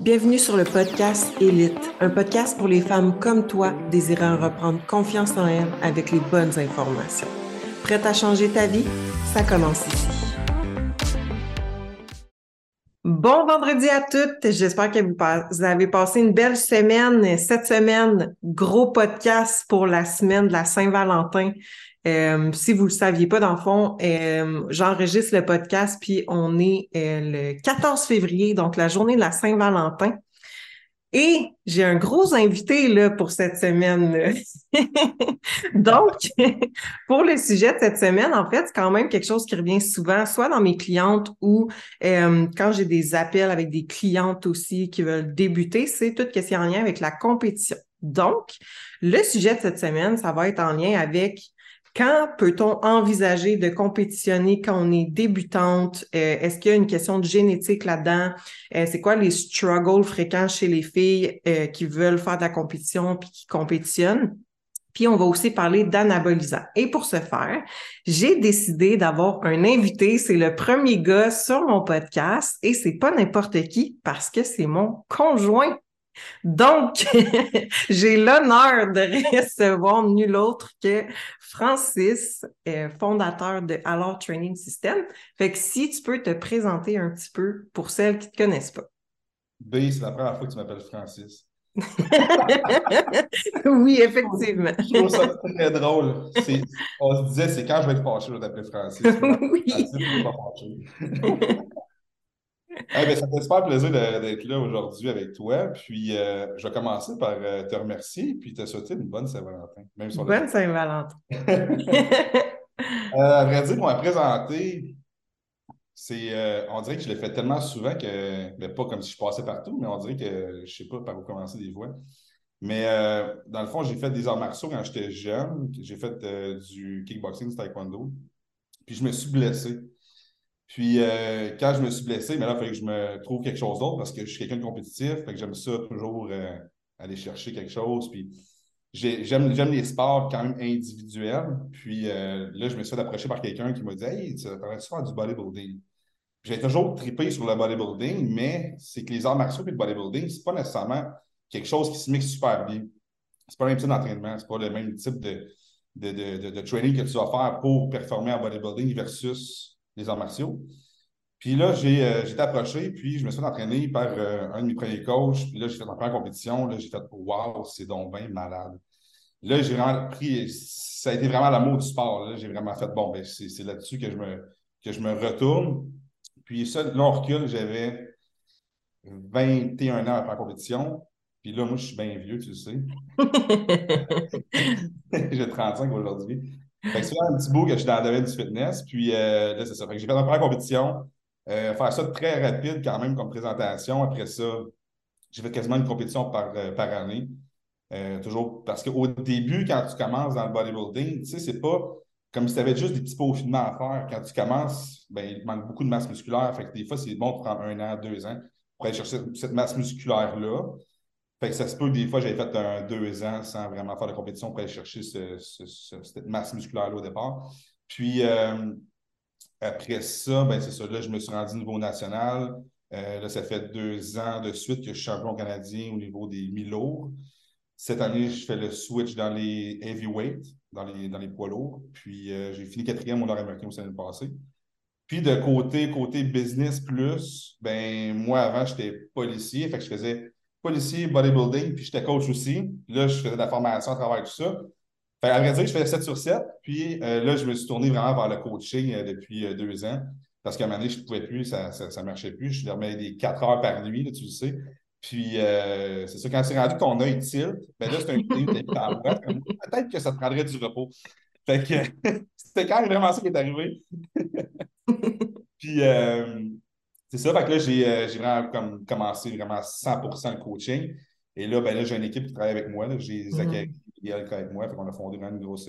Bienvenue sur le podcast Élite, un podcast pour les femmes comme toi désirant reprendre confiance en elles avec les bonnes informations. Prête à changer ta vie? Ça commence ici. Bon vendredi à toutes. J'espère que vous avez passé une belle semaine. Cette semaine, gros podcast pour la semaine de la Saint-Valentin. Euh, si vous le saviez pas, dans le fond, euh, j'enregistre le podcast, puis on est euh, le 14 février, donc la journée de la Saint-Valentin. Et j'ai un gros invité là pour cette semaine. donc, pour le sujet de cette semaine, en fait, c'est quand même quelque chose qui revient souvent, soit dans mes clientes ou quand j'ai des appels avec des clientes aussi qui veulent débuter, c'est tout ce qui est en lien avec la compétition. Donc, le sujet de cette semaine, ça va être en lien avec quand peut-on envisager de compétitionner quand on est débutante? Euh, est-ce qu'il y a une question de génétique là-dedans? Euh, c'est quoi les struggles fréquents chez les filles euh, qui veulent faire de la compétition puis qui compétitionnent? Puis on va aussi parler d'anabolisant. Et pour ce faire, j'ai décidé d'avoir un invité. C'est le premier gars sur mon podcast et c'est pas n'importe qui parce que c'est mon conjoint. Donc, j'ai l'honneur de recevoir nul autre que Francis, euh, fondateur de Alors Training System. Fait que si tu peux te présenter un petit peu pour celles qui ne te connaissent pas. B, c'est la première fois que tu m'appelles Francis. oui, effectivement. Je trouve ça très drôle. On se disait, c'est quand je vais être fâché, je vais t'appeler Francis. oui. Ben, ça fait super plaisir d'être là aujourd'hui avec toi. Puis, euh, je vais commencer par euh, te remercier puis te souhaiter une bonne Saint-Valentin. bonne Saint-Valentin. Euh, à vrai dire, pour me présenter, c'est, on dirait que je l'ai fait tellement souvent que, ben, pas comme si je passais partout, mais on dirait que je ne sais pas par où commencer des fois. Mais dans le fond, j'ai fait des arts martiaux quand j'étais jeune. J'ai fait du kickboxing, du taekwondo. Puis je me suis blessé. Puis euh, quand je me suis blessé, mais là, il fallait que je me trouve quelque chose d'autre parce que je suis quelqu'un de compétitif. Fait que j'aime ça toujours euh, aller chercher quelque chose. Puis j'aime, les sports quand même individuels. Puis euh, là, je me suis fait approcher par quelqu'un qui m'a dit Hey, tu devrais faire du bodybuilding? J'ai toujours tripé sur le bodybuilding, mais c'est que les arts martiaux et le bodybuilding, c'est pas nécessairement quelque chose qui se mixe super bien. C'est pas le même type d'entraînement, c'est pas le même type de, de, de, de, training que tu vas faire pour performer en bodybuilding versus les arts martiaux. Puis là, j'ai euh, été approché, puis je me suis entraîné par euh, un de mes premiers coachs. Puis là, j'ai fait ma première compétition. Là, j'ai fait Waouh, c'est donc bien malade. Là, j'ai vraiment pris. Ça a été vraiment l'amour du sport. J'ai vraiment fait bon, ben, c'est là-dessus que je me que je me retourne. Puis ça, là, on recule, j'avais 21 ans après la compétition. Puis là, moi, je suis bien vieux, tu le sais. j'ai 35 aujourd'hui. Fait c'est un petit bout que je suis dans le domaine du fitness. Puis euh, là, c'est ça. Fait que j'ai fait ma première compétition. Euh, faire ça très rapide quand même comme présentation. Après ça, j'ai fait quasiment une compétition par, euh, par année. toujours parce qu'au début, quand tu commences dans le bodybuilding, tu sais, c'est pas comme si tu avais juste des petits peaufinements à faire. Quand tu commences, ben, il manque beaucoup de masse musculaire. Fait que des fois, c'est bon de prendre un an, deux ans pour aller chercher cette masse musculaire-là. Fait que ça se peut que des fois, j'avais fait un deux ans sans vraiment faire de compétition pour aller chercher cette masse musculaire-là au départ. Puis euh, après ça, ben c'est ça, là, je me suis rendu au niveau national. Euh, là, ça fait deux ans de suite que je suis champion canadien au niveau des mi-lourds. Cette année, je fais le switch dans les heavyweight, dans les, dans les poids lourds. Puis euh, j'ai fini quatrième au Nord-Américain au l'année passée. Puis de côté, côté business plus, ben moi avant, j'étais policier, fait que je faisais policier, bodybuilding, puis j'étais coach aussi. Là, je faisais de la formation à travers tout ça. Fait, à vrai dire, je faisais 7 sur 7. Puis euh, là, je me suis tourné vraiment vers le coaching euh, depuis euh, deux ans. Parce qu'à un moment donné, je ne pouvais plus, ça ne marchait plus. Je dormais des 4 heures par nuit, là, tu le sais. Puis c'est ça, quand c'est rendu ton œil tilt, ben là, c'est un Peut-être que ça te prendrait du repos. Fait que c'était quand même vraiment ça qui est arrivé. puis c'est ça, fait que là, j'ai, euh, vraiment comme, commencé vraiment 100% le coaching. Et là, ben là, j'ai une équipe qui travaille avec moi. J'ai Zachary qui travaille avec moi. Fait qu'on a fondé vraiment une grosse,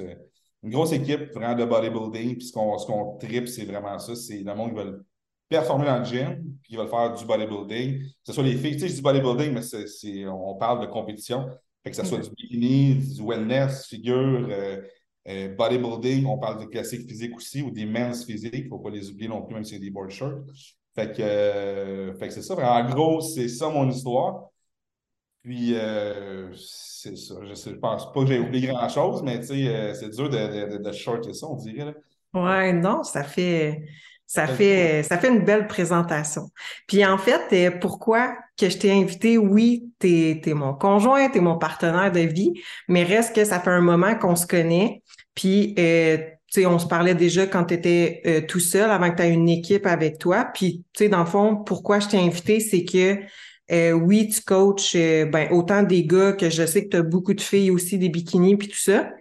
une grosse équipe vraiment de bodybuilding. Puis ce qu'on, ce qu'on tripe, c'est vraiment ça. C'est le monde qui veut performer dans le gym, puis ils veulent faire du bodybuilding. Que ce soit les filles, tu sais, je dis bodybuilding, mais on parle de compétition. Fait que ce soit du bikini, du wellness, figure, euh, euh, bodybuilding, on parle de classique physique aussi, ou des men's physiques. Il ne faut pas les oublier non plus, même si c'est des board shirts. Fait que, euh, fait que c'est ça. En gros, c'est ça mon histoire. Puis, euh, c'est ça. Je, sais, pense pas que j'ai oublié grand-chose, mais euh, c'est dur de, de, de, shorter ça, on dirait. Là. Ouais, non, ça fait, ça fait, ça fait une belle présentation. Puis en fait, pourquoi que je t'ai invité? Oui, t'es es mon conjoint, t'es mon partenaire de vie, mais reste que ça fait un moment qu'on se connaît. Puis tu sais, on se parlait déjà quand tu étais euh, tout seul, avant que tu aies une équipe avec toi. Puis, tu sais, dans le fond, pourquoi je t'ai invité, c'est que euh, oui, tu coaches euh, ben, autant des gars que je sais que tu as beaucoup de filles aussi, des bikinis, puis tout ça.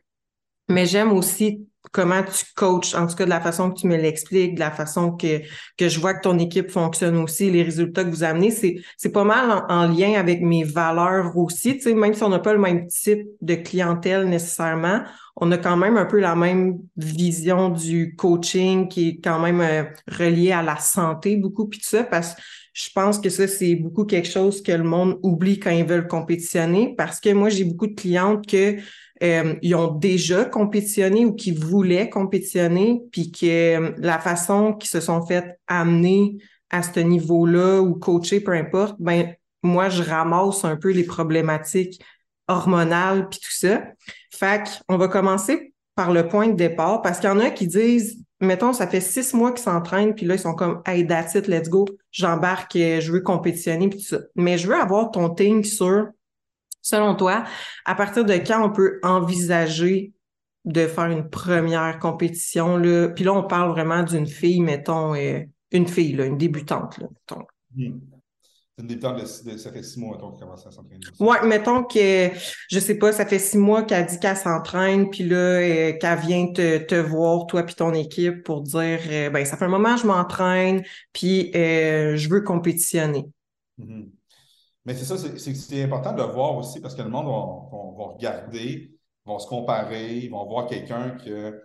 Mais j'aime aussi comment tu coaches, en tout cas de la façon que tu me l'expliques, de la façon que, que je vois que ton équipe fonctionne aussi, les résultats que vous amenez, c'est, c'est pas mal en, lien avec mes valeurs aussi. Tu sais, même si on n'a pas le même type de clientèle nécessairement, on a quand même un peu la même vision du coaching qui est quand même euh, relié à la santé beaucoup, puis tout ça, parce que je pense que ça, c'est beaucoup quelque chose que le monde oublie quand ils veulent compétitionner, parce que moi, j'ai beaucoup de clientes que euh, ils ont déjà compétitionné ou qui voulaient compétitionner, puis que euh, la façon qu'ils se sont fait amener à ce niveau-là ou coacher, peu importe, ben moi, je ramasse un peu les problématiques hormonales puis tout ça. Fait on va commencer par le point de départ parce qu'il y en a qui disent, mettons, ça fait six mois qu'ils s'entraînent, puis là, ils sont comme, hey, that's it, let's go, j'embarque, je veux compétitionner, puis tout ça. Mais je veux avoir ton thing sur Selon toi, à partir de quand on peut envisager de faire une première compétition? Là? Puis là, on parle vraiment d'une fille, mettons, euh, une fille, là, une débutante. Là, mettons. Hmm. Une débutante, de, ça fait six mois qu'elle commence à s'entraîner. Oui, mettons que, je sais pas, ça fait six mois qu'elle dit qu'elle s'entraîne, puis là, euh, qu'elle vient te, voir, toi puis ton équipe, pour dire, euh, ben ça fait un moment que je m'entraîne, puis je veux compétitionner. Hmm. Mais c'est ça, c'est important de voir aussi parce que le monde va, regarder, vont se comparer, ils vont voir quelqu'un que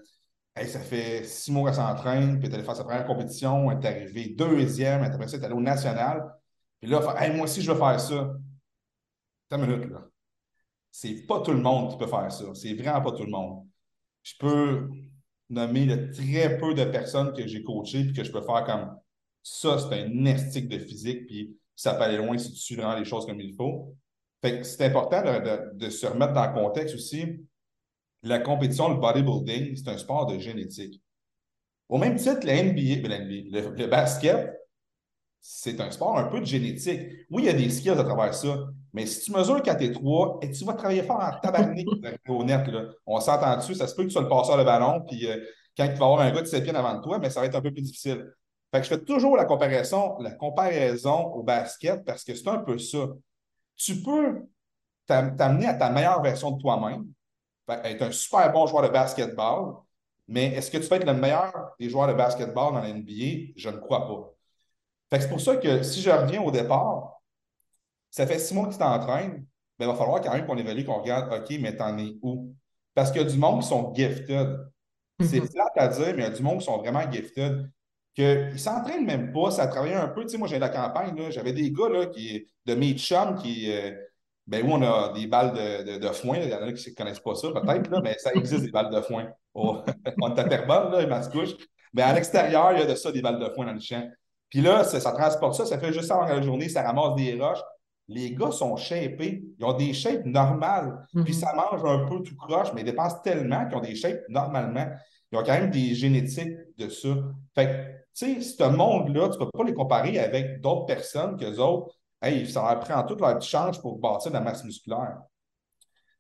ça fait six mois qu'elle s'entraîne, puis elle allée faire sa première compétition, elle est arrivée deuxième, elle est allée au national. Puis là, moi aussi, je veux faire ça. Attends une minute, là. C'est pas tout le monde qui peut faire ça. C'est vraiment pas tout le monde. Je peux nommer le très peu de personnes que j'ai coachées puis que je peux faire comme ça, c'est un estique de physique, puis ça peut aller loin si tu suis vraiment les choses comme il faut. Fait c'est important de, se remettre dans le contexte aussi. La compétition, le bodybuilding, c'est un sport de génétique. Au même titre, la NBA, ben, le, basket, c'est un sport un peu de génétique. Oui, il y a des skills à travers ça, mais si tu mesures 4 et 3 et tu vas travailler fort en tabarnak au net, là, on s'entend dessus, ça se peut que tu sois le passeur de ballon, puis euh, quand il va y avoir un gars de 7 pieds avant toi, mais ça va être un peu plus difficile. Fait que je fais toujours la comparaison, la comparaison au basket parce que c'est un peu ça. Tu peux t'amener à ta meilleure version de toi-même, être un super bon joueur de basketball, mais est-ce que tu peux être le meilleur des joueurs de basketball dans la NBA? Je ne crois pas. Fait que c'est pour ça que si je reviens au départ, ça fait six mois que tu t'entraînes, ben, il va falloir quand même qu'on évalue, qu'on regarde, OK, mais t'en es où? Parce qu'il y a du monde qui sont gifted. C'est mm-hmm. flat à dire, mais il y a du monde qui sont vraiment gifted qu'ils ne s'entraînent même pas, ça travaillait un peu. Tu sais, moi, j'ai la campagne, j'avais des gars là, qui, de mes chums qui. Euh, ben, où on a des balles de, de, foin. Il y en a qui ne connaissent pas ça, peut-être, là, mais ça existe des balles de foin. Oh, on est à Terrebonne, là, Mascouche. Mais à l'extérieur, il y a de ça, des balles de foin dans le champ. Puis là, ça, transporte ça, ça fait juste avant la journée, ça ramasse des roches. Les gars sont shapés, ils ont des shapes normales. Puis mm-hmm. ça mange un peu tout croche, mais ils dépensent tellement qu'ils ont des shapes normalement. Ils ont quand même des génétiques de ça. Fait tu sais, ce monde-là, tu ne peux pas les comparer avec d'autres personnes que autres, hey, ça leur prend toute leur change pour bâtir de la masse musculaire.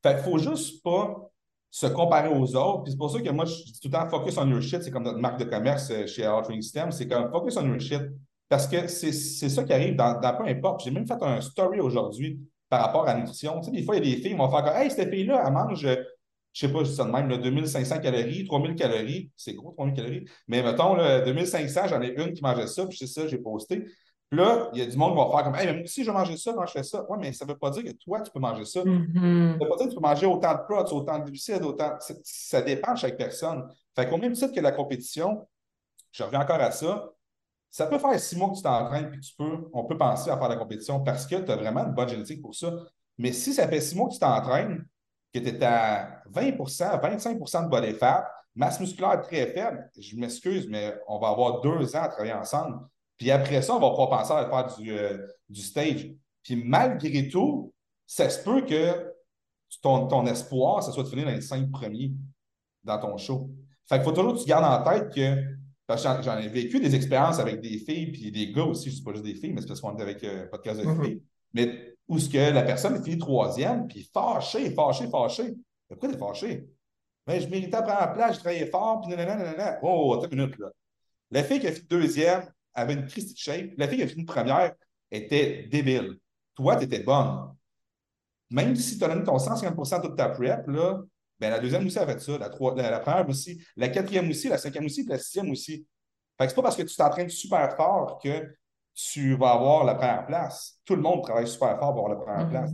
Fait qu'il faut juste pas se comparer aux autres. Puis c'est pour ça que moi, je dis tout le temps focus on your shit. C'est comme notre marque de commerce euh, chez Training Stem. C'est comme focus on your shit. Parce que c'est ça qui arrive dans, peu importe. J'ai même fait un story aujourd'hui par rapport à la nutrition. Tu sais, des fois, il y a des filles qui vont faire comme Hey, cette fille-là, elle mange je sais pas, je dis ça de même, 2500 calories, 3000 calories, c'est gros, 3000 calories. Mais mettons, là, 2500, j'en ai une qui mangeait ça, puis c'est ça, j'ai posté. Puis là, il y a du monde qui va faire comme, hey, mais moi aussi, je vais manger ça quand je fais ça. Oui, mais ça ne veut pas dire que toi, tu peux manger ça. Mm-hmm. Ça ne veut pas dire que tu peux manger autant de protes, autant de glucides, autant. Ça dépend de chaque personne. Fait qu'au même titre que la compétition, je reviens encore à ça, ça peut faire six mois que tu t'entraînes, puis tu peux, on peut penser à faire la compétition parce que tu as vraiment une bonne génétique pour ça. Mais si ça fait six mois que tu t'entraînes, que tu es à 20% 25% de body fat, masse musculaire très faible, je m'excuse, mais on va avoir deux ans à travailler ensemble. Puis après ça, on va pouvoir penser à faire du, euh, du stage. Puis malgré tout, ça se peut que ton, ton espoir, ça soit de finir dans les cinq premiers dans ton show. Fait qu'il faut toujours que tu gardes en tête que, parce que j'en ai vécu des expériences avec des filles, puis des gars aussi, je ne pas juste des filles, mais c'est parce qu'on est avec euh, podcast de Mhm. filles, mais où ce que la personne finit troisième, puis fâché, fâché, fâché. Mais pourquoi t'es fâché? Ben, je méritais à prendre la place, je travaillais fort, puis nanana, nanana. Oh, attends une minute, là. La fille qui a fini deuxième avait une Christie de shape. La fille qui a fini première était débile. Toi, tu étais bonne. Même si tu as donné ton 150 de toute ta prep, là, ben, la deuxième aussi a fait ça, la, la, la première aussi, la quatrième aussi, la cinquième aussi, puis la sixième aussi. Fait que c'est pas parce que tu t'entraînes super fort que tu vas avoir la première place. Tout le monde travaille super fort pour avoir la première Mhm. place.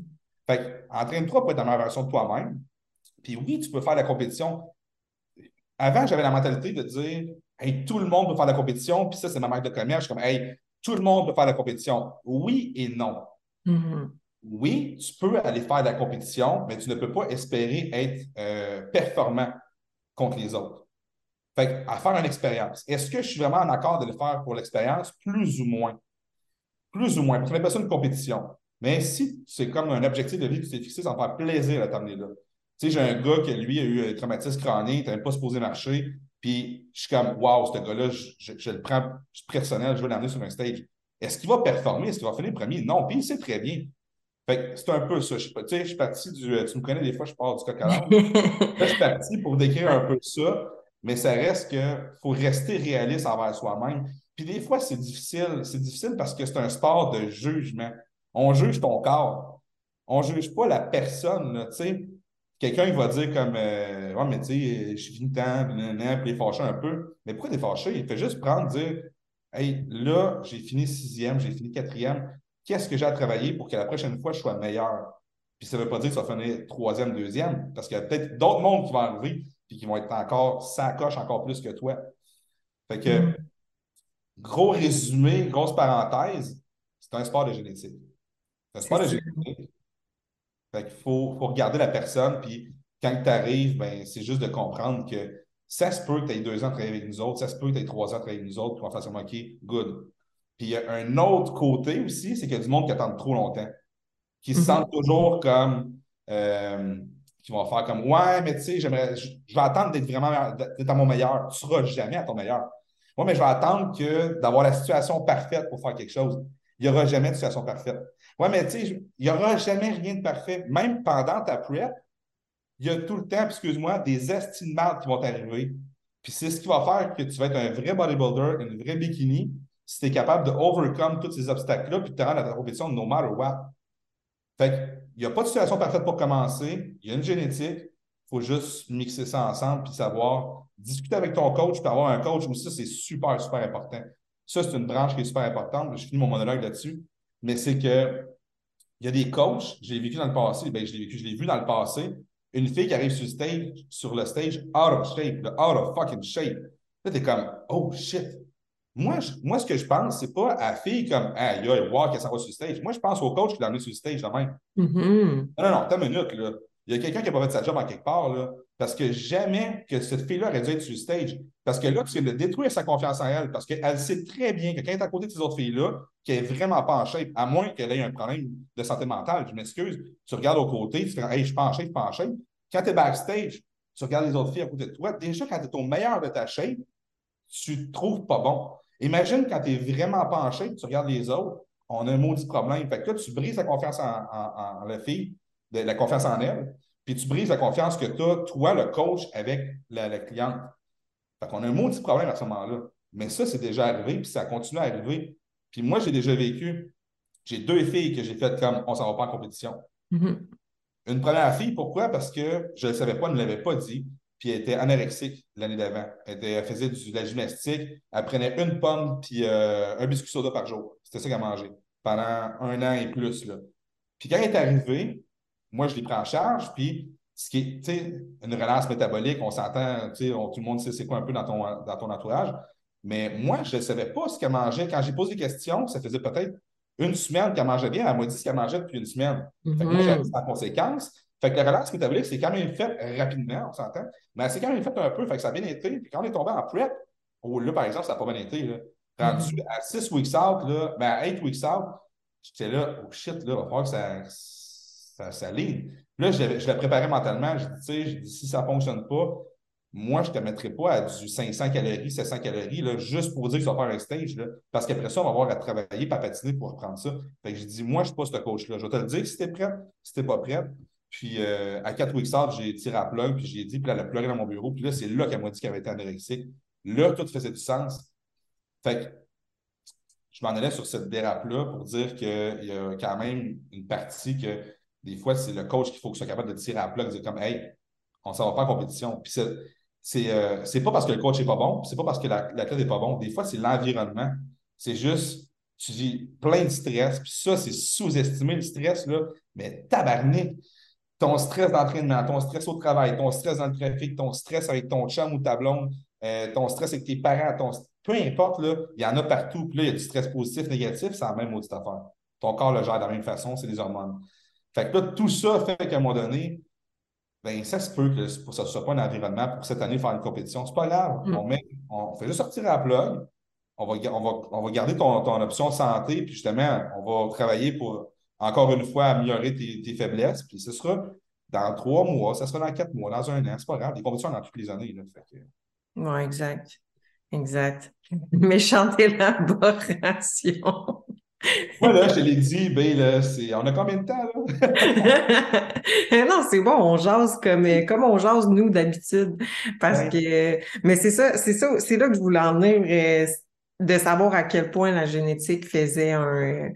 Fait entraîne-toi pour être la meilleure version de toi-même. Puis oui, tu peux faire la compétition. Avant, j'avais la mentalité de dire Hey, tout le monde peut faire la compétition, puis ça, c'est ma marque de commerce. Je suis comme Hey, tout le monde peut faire la compétition. Oui et non. Mhm. Oui, tu peux aller faire de la compétition, mais tu ne peux pas espérer être euh, performant contre les autres. Fait à faire une expérience. Est-ce que je suis vraiment en accord de le faire pour l'expérience? Plus ou moins. Plus ou moins. Parce qu'on appelle ça une compétition. Mais si c'est comme un objectif de vie que tu t'es fixé, ça va me faire plaisir de t'amener là. Tu sais, j'ai un gars qui, lui, a eu un traumatisme crânien, il pas supposé marcher. Puis je suis comme, waouh, ce gars-là, je, je- je le prends personnel, je veux l'amener sur un stage. Est-ce qu'il va performer? Est-ce qu'il va finir premier? Non. Puis il sait très bien. Fait que c'est un peu ça. Je, tu sais, je suis parti du. euh, Tu me connais des fois, je pars du coq à. Là, je suis parti pour décrire un peu ça, mais ça reste que faut rester réaliste envers soi-même. Puis des fois, c'est difficile. C'est difficile parce que c'est un sport de jugement. On juge ton corps. On juge pas la personne. Quelqu'un, il va dire comme euh, Ouais, mais tu sais, je tant, puis nanana, puis il est fâché un peu. Mais pourquoi t'es fâché? Il fait juste prendre, dire Hey, là, j'ai fini sixième, j'ai fini quatrième. Qu'est-ce que j'ai à travailler pour que la prochaine fois, je sois meilleur? Puis ça ne veut pas dire que ça va finir troisième, deuxième, parce qu'il y a peut-être d'autres mondes qui vont arriver et qui vont être encore sacoche encore plus que toi. Fait que, Mhm. Gros résumé, grosse parenthèse, c'est un sport de génétique. C'est un sport de génétique. Fait qu'il faut, faut regarder la personne, puis quand tu arrives, ben, c'est juste de comprendre que ça se peut que tu aies deux ans de travailler avec nous autres, ça se peut que tu aies trois ans de travailler avec nous autres, puis on va faire comme OK, good. Puis il y a un autre côté aussi, c'est qu'il y a du monde qui attend trop longtemps, qui se Mhm. sentent toujours comme, euh, qui vont faire comme Ouais, mais tu sais, j'aimerais, je, je vais attendre d'être vraiment d'être à mon meilleur. Tu ne seras jamais à ton meilleur. Moi, mais je vais attendre que d'avoir la situation parfaite pour faire quelque chose. Il n'y aura jamais de situation parfaite. Ouais, mais tu sais, il n'y aura jamais rien de parfait. Même pendant ta prep, il y a tout le temps, excuse-moi, des estimates qui vont t'arriver. Puis c'est ce qui va faire que tu vas être un vrai bodybuilder, une vraie bikini, si tu es capable de overcome tous ces obstacles-là, puis de te rendre à ta compétition no matter what. Fait qu'il n'y a pas de situation parfaite pour commencer. Il y a une génétique. Il faut juste mixer ça ensemble puis savoir discuter avec ton coach, puis avoir un coach aussi, c'est super, super important. Ça, c'est une branche qui est super importante. Je finis mon monologue là-dessus. Mais c'est que il y a des coachs, je l'ai vécu dans le passé, ben, je l'ai vécu, je l'ai vu dans le passé, une fille qui arrive sur le stage, sur le stage, out of shape, out of fucking shape. Là, t'es comme, oh shit. Moi, je- moi, ce que je pense, c'est pas à la fille comme, ah, il y a voir qu'elle s'en va sur le stage. Moi, je pense au coach qui l'a amené sur le stage, là même. Mhm. Non, non, non, attends une minute, là. Il y a quelqu'un qui n'a pas fait sa job en quelque part, là. Parce que jamais que cette fille-là aurait dû être sur le stage. Parce que là, tu viens de détruire sa confiance en elle. Parce qu'elle sait très bien que quand elle est à côté de ces autres filles-là, qu'elle n'est vraiment pas en shape, à moins qu'elle ait un problème de santé mentale, je m'excuse. Tu regardes au côté, tu fais Hey, je suis pas en shape, je suis pas en shape. Quand tu es backstage, tu regardes les autres filles à côté de toi. Déjà, quand tu es au meilleur de ta shape, tu te trouves pas bon. Imagine quand tu n'es vraiment shape, tu regardes les autres, on a un maudit problème. Fait que là, tu brises la confiance en la fille, de- la confiance en elle, puis tu brises la confiance que tu as, toi, le coach, avec la, la cliente. Fait qu'on a un maudit problème à ce moment-là. Mais ça, c'est déjà arrivé, puis ça continue à arriver. Puis moi, j'ai déjà vécu. J'ai deux filles que j'ai faites comme on s'en va pas en compétition. Mhm. Une première fille, pourquoi? Parce que je ne le savais pas, elle ne l'avait pas dit. Puis elle était anorexique l'année d'avant. Elle faisait du- de la gymnastique. Elle prenait une pomme puis euh, un biscuit soda par jour. C'était ça qu'elle mangeait pendant un an et plus. Là. Puis quand elle est arrivée, moi, je l'ai pris en charge. Puis ce qui est, tu sais, une relance métabolique, on s'entend, tu sais, tout le monde sait c'est quoi un peu dans ton, dans ton entourage. Mais moi, je ne savais pas ce qu'elle mangeait. Quand j'ai posé des questions, ça faisait peut-être une semaine qu'elle mangeait bien. Elle m'a dit ce qu'elle mangeait depuis une semaine. Fait que moi, j'ai Mhm. en conséquence. Fait que la relance métabolique, c'est quand même fait rapidement, on s'entend. Mais c'est quand même fait un peu. Fait que ça a bien été. Puis quand on est tombé en prep, oh, là, par exemple, ça n'a pas bien été. Là. Rendu à 6 weeks out, là, ben à 8 weeks out, j'étais là, oh shit, là, il va falloir que ça, ça, ça Là, je, je l'ai préparé mentalement. Je dis, si ça ne fonctionne pas, moi, je ne te mettrai pas à du 500 calories, 700 calories, là, juste pour dire que ça va faire un stage. Là, parce qu'après ça, on va avoir à travailler, pas patiner pour reprendre ça. Fait que je dis, moi, je ne suis pas ce coach-là. Je vais te le dire si tu es prêt, si tu n'es pas prêt. Puis euh, à 4 weeks out, j'ai tiré à plug, puis j'ai dit, puis là, elle a pleuré dans mon bureau. Puis là, c'est là qu'elle m'a dit qu'elle avait été anorexique. Là, tout faisait du sens. Fait que je m'en allais sur cette dérape-là pour dire qu'il y a quand même une partie que des fois, c'est le coach qu'il faut qu'il soit capable de tirer à plug, de dire comme, hey, on s'en va pas en compétition. Puis c'est, euh, c'est, pas parce que le coach n'est pas bon, c'est pas parce que la, la n'est pas bon. Des fois, c'est l'environnement. C'est juste, tu dis plein de stress. Puis ça, c'est sous-estimé le stress, là. Mais tabarnak, ton stress d'entraînement, ton stress au travail, ton stress dans le trafic, ton stress avec ton chum ou ta blonde, euh, ton stress avec tes parents, ton... peu importe, là, il y en a partout. Puis là, il y a du stress positif, négatif, c'est la même maudite affaire. Ton corps le gère de la même façon, c'est des hormones. Fait que là, tout ça fait qu'à un moment donné, ben, ça se peut que ça ne soit pas un environnement pour cette année faire une compétition. C'est pas grave. Mm. On, met, on fait juste sortir la plug. On va, on va, on va garder ton, ton, option santé, puis justement, on va travailler pour, encore une fois, améliorer tes, tes faiblesses. Puis ce sera dans trois mois, ça sera dans quatre mois, dans un an. C'est pas grave. Les compétitions dans toutes les années. Là, Oui, exact. Exact. Méchante élaboration. Moi, là, je te l'ai dit, ben, là, c'est... on a combien de temps, là? non, c'est bon, on jase comme, comme on jase, nous, d'habitude. Parce que, mais c'est ça, c'est ça, c'est là que je voulais en venir, euh, de savoir à quel point la génétique faisait un,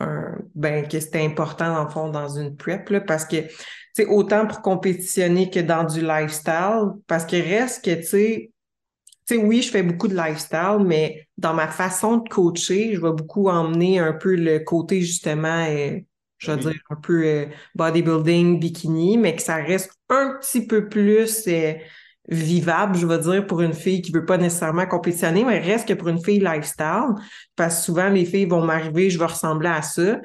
un ben, que c'était important, dans le fond, dans une prep, là, parce que, tu sais, autant pour compétitionner que dans du lifestyle, parce qu'il reste que, tu sais, sais, oui, je fais beaucoup de lifestyle, mais dans ma façon de coacher, je vais beaucoup emmener un peu le côté justement, euh, je vais dire un peu euh, bodybuilding, bikini, mais que ça reste un petit peu plus euh, vivable, je vais dire, pour une fille qui veut pas nécessairement compétitionner, mais reste que pour une fille lifestyle, parce que souvent les filles vont m'arriver, je vais ressembler à ça,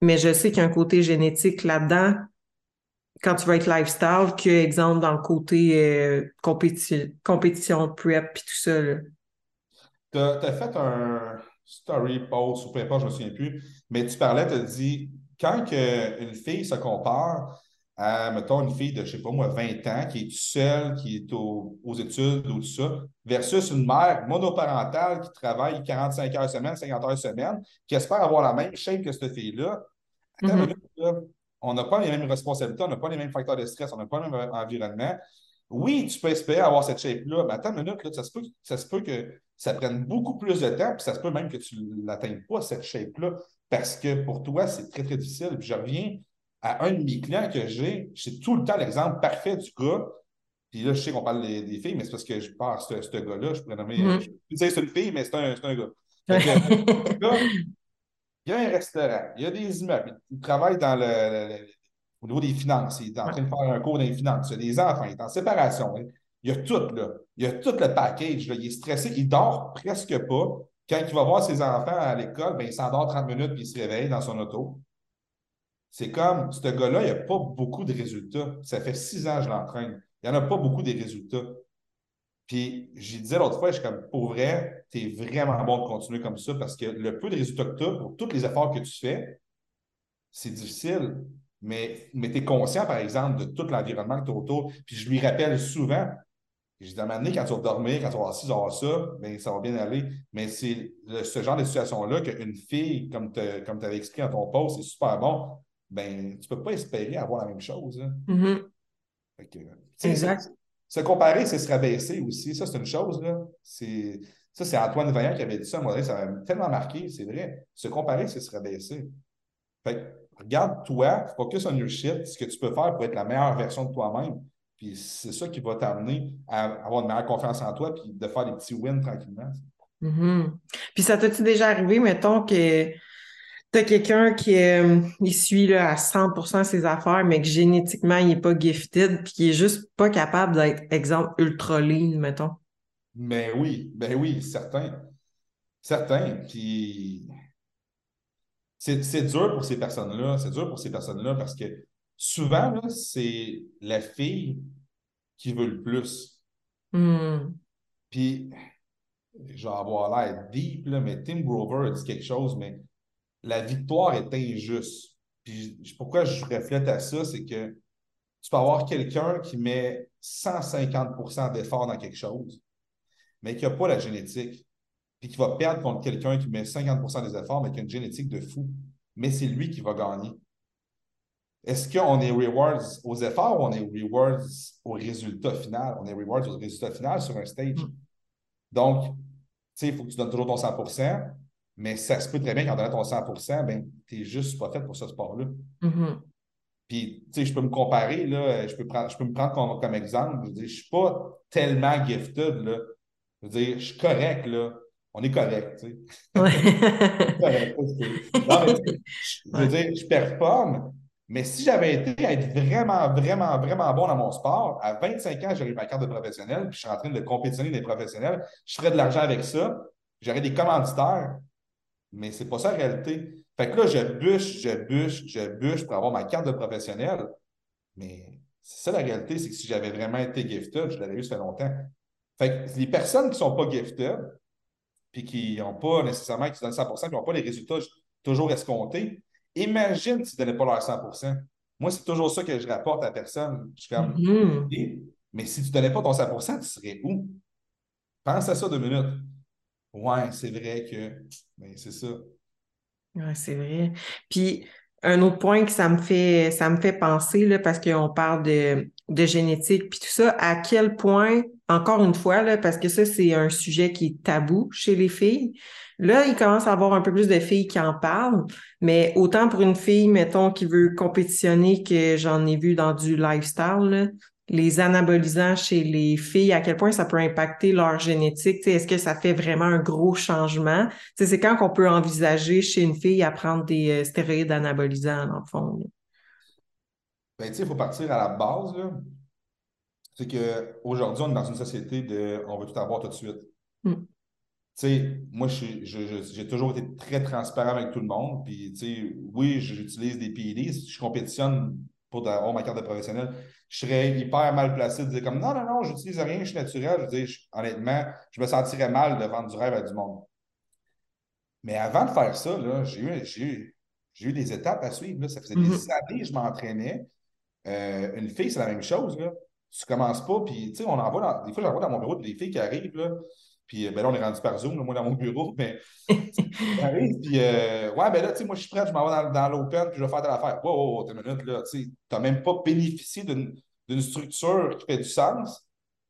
mais je sais qu'il y a un côté génétique là-dedans quand tu vas être lifestyle que, exemple, dans le côté euh, compétition, compétition prep et tout ça. Tu as, fait un story post ou peu importe, je ne me souviens plus, mais tu parlais, tu as dit quand que une fille se compare à, mettons, une fille de, je ne sais pas moi, 20 ans, qui est seule, qui est aux études ou tout ça, versus une mère monoparentale qui travaille 45 heures semaine, 50 heures semaine, qui espère avoir la même shape que cette fille-là. On n'a pas les mêmes responsabilités, on n'a pas les mêmes facteurs de stress, on n'a pas le même environnement. Oui, tu peux espérer avoir cette shape-là, mais attends une minute, là, ça, se peut, ça se peut que ça prenne beaucoup plus de temps, puis ça se peut même que tu ne l'atteignes pas, cette shape-là, parce que pour toi, c'est très, très difficile. Puis je reviens à un de mes clients que j'ai, c'est tout le temps l'exemple parfait du gars. Puis là, je sais qu'on parle des, filles, mais c'est parce que je parle à ce, gars-là, je pourrais nommer. Je peux dire c'est une fille, mais c'est un, un, gars. il y a un restaurant, il y a des immeubles, il travaille dans le, au niveau des finances, il est en train de faire un cours dans les finances, il y a des enfants, il est en séparation. Hein. Il y a tout, là. Il y a tout le package. Là. Il est stressé, il dort presque pas. Quand il va voir ses enfants à l'école, ben, il s'endort 30 minutes puis il se réveille dans son auto. C'est comme, ce gars-là, il n'a pas beaucoup de résultats. Ça fait six ans que je l'entraîne. Il n'y en a pas beaucoup des résultats. Puis, j'ai disais l'autre fois, je suis comme, pour vrai, tu es vraiment bon de continuer comme ça parce que le peu de résultats que tu as pour tous les efforts que tu fais, c'est difficile. Mais, mais tu es conscient, par exemple, de tout l'environnement que tu as autour. Puis, je lui rappelle souvent, j'ai dit, à un moment donné, quand tu vas dormir, quand tu vas avoir ci, tu vas ça, bien, ça va bien aller. Mais c'est ce genre de situation-là qu'une fille, comme tu avais expliqué dans ton post, c'est super bon, ben, tu ne peux pas espérer avoir la même chose. Hein. Mm-hmm. exact. Se comparer, c'est se rabaisser aussi. Ça, c'est une chose. Là. Ça, c'est Antoine Vaillant qui avait dit ça. Moi, ça m'a tellement marqué. C'est vrai. Se comparer, c'est se rabaisser. Fait regarde toi, focus on your shit, ce que tu peux faire pour être la meilleure version de toi-même. Puis c'est ça qui va t'amener à avoir une meilleure confiance en toi puis de faire des petits wins tranquillement. Mm-hmm. Puis ça t'as-tu déjà arrivé, mettons, que tu quelqu'un qui euh, il suit là, à 100% ses affaires, mais que génétiquement, il n'est pas gifted, puis qui est juste pas capable d'être, exemple, ultra lean, mettons. Ben oui, ben oui, certain. Certain. Puis c'est dur pour ces personnes-là. C'est dur pour ces personnes-là parce que souvent, c'est la fille qui veut le plus. Hmm. Puis je vais avoir l'air deep, là, mais Tim Grover a dit quelque chose, mais la victoire est injuste. Puis pourquoi je reflète à ça, c'est que tu peux avoir quelqu'un qui met 150% d'effort dans quelque chose, mais qui n'a pas la génétique, puis qui va perdre contre quelqu'un qui met 50% des efforts, mais qui a une génétique de fou. Mais c'est lui qui va gagner. Est-ce qu'on est rewards aux efforts ou on est rewards au résultat final? On est rewards au résultat final sur un stage. Mm. Donc, tu sais, il faut que tu donnes toujours ton 100 mais ça se peut très bien qu'en donnant ton 100% ben, tu n'es juste pas fait pour ce sport-là. Mm-hmm. Puis, tu sais, je peux me comparer, là, je peux, prendre, je peux me prendre comme, exemple. Je veux dire, je ne suis pas tellement gifted, là. Je veux dire, je suis correct, là. On est correct, tu sais. correct, non, mais, je veux dire, je performe, mais si j'avais été à être vraiment, vraiment, vraiment bon dans mon sport, à 25 ans, j'aurais ma carte de professionnel, puis je suis en train de compétitionner des professionnels, je ferais de l'argent avec ça, j'aurais des commanditaires, mais c'est pas ça la réalité. Fait que là, je bûche, je bûche, je bûche pour avoir ma carte de professionnel. Mais c'est ça la réalité, c'est que si j'avais vraiment été gifted, je l'aurais eu ça fait longtemps. Fait que les personnes qui ne sont pas gifted, puis qui n'ont pas nécessairement, qui se donnent 100 qui n'ont pas les résultats toujours escomptés, imagine s'ils ne donnaient pas leur 100% Moi, c'est toujours ça que je rapporte à la personne. Je suis comme, mm-hmm. mais si tu ne donnais pas ton 100% tu serais où? Pense à ça deux minutes. Ouais, c'est vrai que. Mais c'est ça. Oui, c'est vrai. Puis un autre point que ça me fait, ça me fait penser, là, parce qu'on parle de, de génétique, puis tout ça, à quel point, encore une fois, là, parce que ça, c'est un sujet qui est tabou chez les filles. Là, il commence à avoir un peu plus de filles qui en parlent, mais autant pour une fille, mettons, qui veut compétitionner que j'en ai vu dans du lifestyle, là, les anabolisants chez les filles, à quel point ça peut impacter leur génétique? Est-ce que ça fait vraiment un gros changement? C'est quand qu'on peut envisager chez une fille à prendre des euh, stéroïdes anabolisants, dans le fond? Ben, il faut partir à la base. C'est qu'aujourd'hui, on est dans une société de on veut tout avoir tout de suite. Hmm. moi, j'ai toujours été très transparent avec tout le monde. Puis, oui, j'utilise des PID. Je compétitionne pour avoir ma carte de professionnel je serais hyper mal placé de dire comme non, non, non, j'utilise rien, je suis naturel. Je dire, honnêtement, je me sentirais mal de vendre du rêve à du monde. Mais avant de faire ça, j'ai eu, eu, des étapes à suivre. Ça faisait des mm-hmm. années que je m'entraînais. Euh, une fille, c'est la même chose. Là. Tu commences pas, puis tu sais, on envoie dans, des fois, j'envoie dans mon bureau des filles qui arrivent. Là, puis euh, ben là, on est rendu par Zoom, moi dans mon bureau, mais puis euh, ouais, ben là, tu sais, moi je suis prêt, je m'en vais dans, dans l'open, puis je vais faire de l'affaire. Wow, wow, wow, t'es minute, là, tu sais, t'as même pas bénéficié d'une structure qui fait du sens,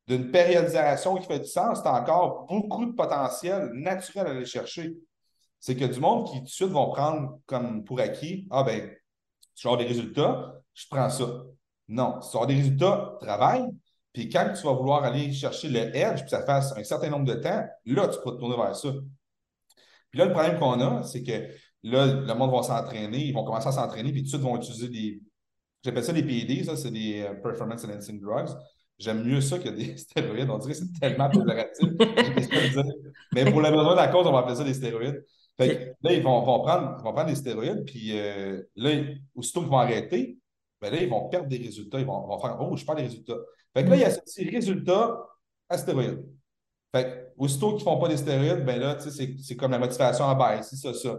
d'une périodisation qui fait du sens, t'as encore beaucoup de potentiel naturel à aller chercher. C'est que du monde qui tout de suite vont prendre comme pour acquis, ah ben, tu as des résultats, je prends ça. Non, si tu as des résultats, travaille, puis quand tu vas vouloir aller chercher le edge, puis ça fasse un certain nombre de temps, là, tu peux te tourner vers ça. Puis là, le problème qu'on a, c'est que là, le monde va s'entraîner, ils vont commencer à s'entraîner, puis tout de suite, vont utiliser des. J'appelle ça des PED, ça, c'est des euh, Performance Enhancing Drugs. J'aime mieux ça que des stéroïdes. On dirait que c'est tellement péjoratif. Mais pour la besoin de la cause, on va appeler ça des stéroïdes. Fait que, là, ils vont, prendre, ils vont prendre des stéroïdes, puis euh, là, aussitôt qu'ils vont arrêter, ben là, ils vont perdre des résultats. Ils vont, vont faire Oh, je perds des résultats. Fait que là, il y a ce résultat à stéroïdes. Fait que, aussitôt qu'ils ne font pas des stéroïdes, ben là, c'est comme la motivation à baisse, c'est ça, ça.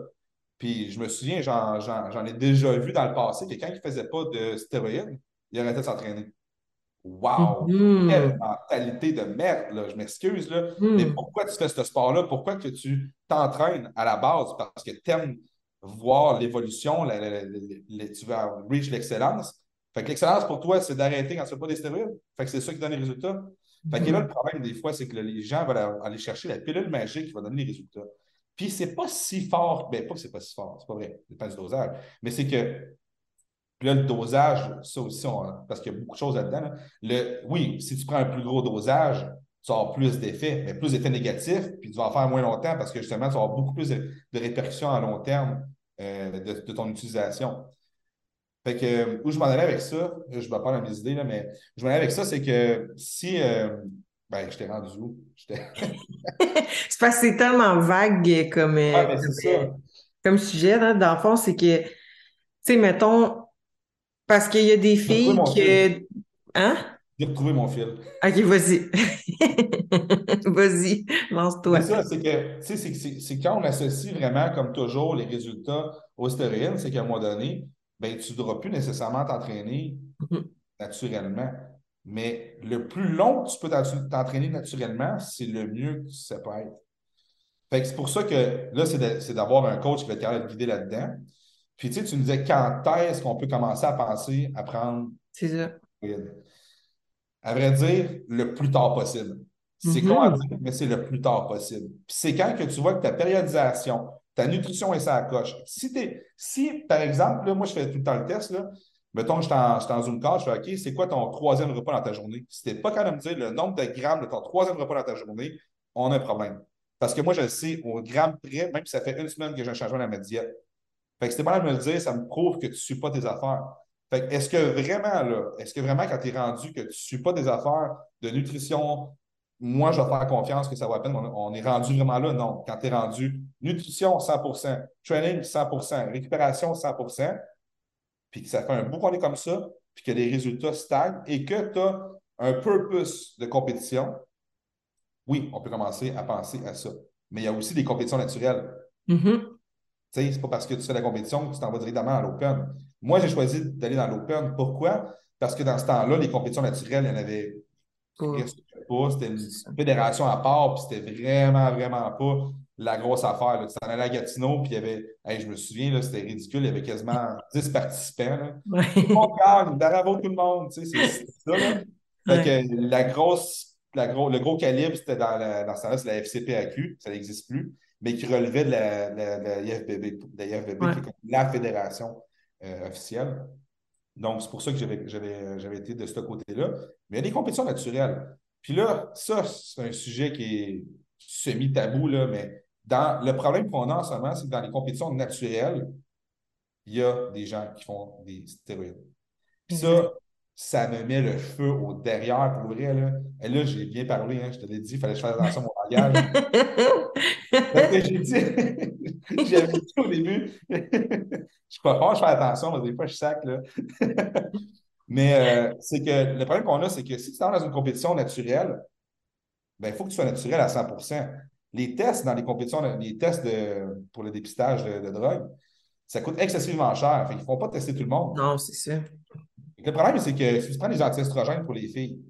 Puis je me souviens, j'en ai déjà vu dans le passé que quand ils ne faisaient pas de stéroïdes, ils arrêtaient de s'entraîner. Wow! Mm-hmm. Quelle mentalité de merde, là. Je m'excuse, là. Mais mm. pourquoi tu fais ce sport-là? Pourquoi que tu t'entraînes à la base? Parce que tu aimes voir l'évolution, tu veux reach l'excellence. Fait que l'excellence pour toi, c'est d'arrêter quand tu fais pas des stéroïdes. Fait que c'est ça qui donne les résultats. Fait que là, le problème des fois, c'est que les gens veulent aller chercher la pilule magique qui va donner les résultats. Puis c'est pas si fort, ben pas que c'est pas si fort, c'est pas vrai, c'est pas du dosage, mais c'est que là, le dosage, ça aussi, parce qu'il y a beaucoup de choses là-dedans. Oui, si tu prends un plus gros dosage, tu vas avoir plus d'effets, mais plus d'effets négatifs, puis tu vas en faire moins longtemps parce que justement, tu vas avoir beaucoup plus de, répercussions à long terme euh, de, ton utilisation. Fait que où je m'en allais avec ça, je vais pas mes idées, là, mais je m'en allais avec ça, c'est que si euh, ben, je t'ai rendu où? c'est parce que c'est tellement vague comme, euh, ben, comme, sujet, là. Dans le fond, c'est que, tu sais, mettons, parce qu'il y a des filles qui. Hein? J'ai retrouvé mon fil. OK, vas-y. vas-y, lance-toi. C'est ça, c'est que, tu sais, c'est quand on associe vraiment, comme toujours, les résultats aux stéroïdes, c'est qu'à un moment donné, ben, tu ne devras plus nécessairement t'entraîner mm-hmm. naturellement. Mais le plus long que tu peux t'entraîner naturellement, c'est le mieux que ça peut être. Fait que c'est pour ça que là, c'est d'avoir un coach qui va être capable de guider là-dedans. Puis tu sais, tu nous disais quand est-ce qu'on peut commencer à penser à prendre. C'est ça. À vrai dire, le plus tard possible. C'est mm-hmm. quoi dire, mais c'est le plus tard possible. Puis c'est quand que tu vois que ta périodisation, ta nutrition est ça coche. Si, par exemple, là, moi, je fais tout le temps le test, là, mettons je suis dans une case, je fais OK, c'est quoi ton troisième repas dans ta journée? Si tu n'es pas capable de me dire le nombre de grammes de ton troisième repas dans ta journée, on a un problème. Parce que moi, je le sais au gramme près, même si ça fait une semaine que j'ai un changement dans ma diète. Fait que si tu pas de me le dire, ça me prouve que tu ne suis pas tes affaires. Fait que est-ce que vraiment, là, est-ce que vraiment, quand tu es rendu que tu ne suis pas des affaires de nutrition, moi, je vais faire confiance que ça va à peine. On, est rendu vraiment là? Non. Quand tu es rendu nutrition 100% training 100% récupération 100% puis que ça fait un bout qu'on est comme ça, puis que les résultats stagnent et que tu as un purpose de compétition, oui, on peut commencer à penser à ça. Mais il y a aussi des compétitions naturelles. Mm-hmm. Tu sais, c'est pas parce que tu fais la compétition que tu t'en vas directement à l'open. Moi, j'ai choisi d'aller dans l'open. Pourquoi? Parce que dans ce temps-là, les compétitions naturelles, il y en avait pas. C'était une fédération à part, puis c'était vraiment, vraiment pas la grosse affaire. Tu en allais à Gatineau, puis il y avait, je me souviens, c'était ridicule, il y avait quasiment 10 participants. Là. Gagne, bravo tout le monde. Tu sais, c'est ça. Là. Fait que la grosse, la gros, le gros calibre, c'était dans, la, dans ce temps-là, c'est la FCPAQ, ça n'existe plus, mais qui relevait de la, la, la IFBB, la IFBB qui est la fédération euh, officielle. Donc, c'est pour ça que j'avais été de ce côté-là. Mais il y a des compétitions naturelles. Puis là, ça, c'est un sujet qui est semi-tabou, là, mais dans, le problème qu'on a en ce moment, c'est que dans les compétitions naturelles, il y a des gens qui font des stéroïdes. Puis ça, ça me met le feu au derrière pour vrai. Là. Et là, j'ai bien parlé, hein, je te l'ai dit, il fallait que je fasse attention à mon langage. Parce que j'ai dit, j'avais dit au début, je crois pas, je fais attention, mais des fois, je sac. Là. Mais euh, c'est que le problème qu'on a, c'est que si tu es dans une compétition naturelle, ben, il faut que tu sois naturel à 100% Les tests dans les compétitions, les tests de, pour le dépistage de, drogue, ça coûte excessivement cher. ils ne font pas tester tout le monde. Non, c'est ça. Le problème, c'est que si tu prends des anti-estrogènes pour les filles,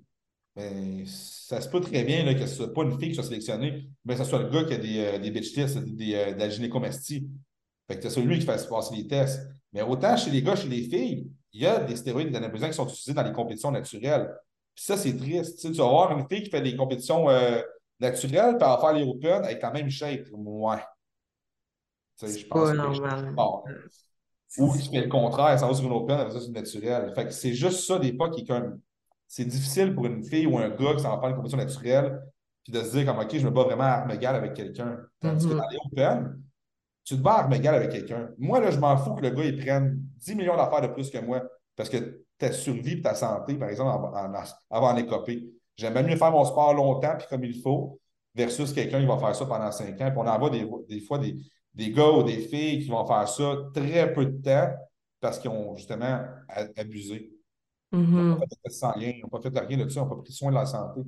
ben, ça se peut très bien là, que ce ne soit pas une fille qui soit sélectionnée, mais que ce soit le gars qui a des, euh, des bitch tests, des, euh, de la gynécomastie. Fait que c'est celui qui fait passer les tests. Mais autant chez les gars, chez les filles, il y a des stéroïdes d'anabolizants qui sont utilisés dans les compétitions naturelles. Puis ça, c'est triste. Tu, vas voir une fille qui fait des compétitions euh, naturelles, puis elle va faire les open, elle est quand même shape. Ouais. je pense pas normal. Ou qui fait le contraire, ça va sur une open, ça c'est naturel. Fait que c'est juste ça des fois qui est comme. C'est difficile pour une fille ou un gars qui s'en va faire une compétition naturelle, puis de se dire comme OK, je me bats vraiment à arme égale avec quelqu'un. Tandis que mm-hmm. dans les open, tu te bats à arme égale avec quelqu'un. Moi, là, je m'en fous que le gars il prenne 10 millions d'affaires de plus que moi. Parce que ta survie et ta santé, par exemple, avant en écoper. J'aime mieux faire mon sport longtemps puis comme il faut, versus quelqu'un qui va faire ça pendant cinq ans. Puis on en voit des, des fois des, des, gars ou des filles qui vont faire ça très peu de temps parce qu'ils ont justement abusé. Ils n'ont pas fait sanguin, ils n'ont pas fait rien de ça, ils n'ont pas pris soin de la santé.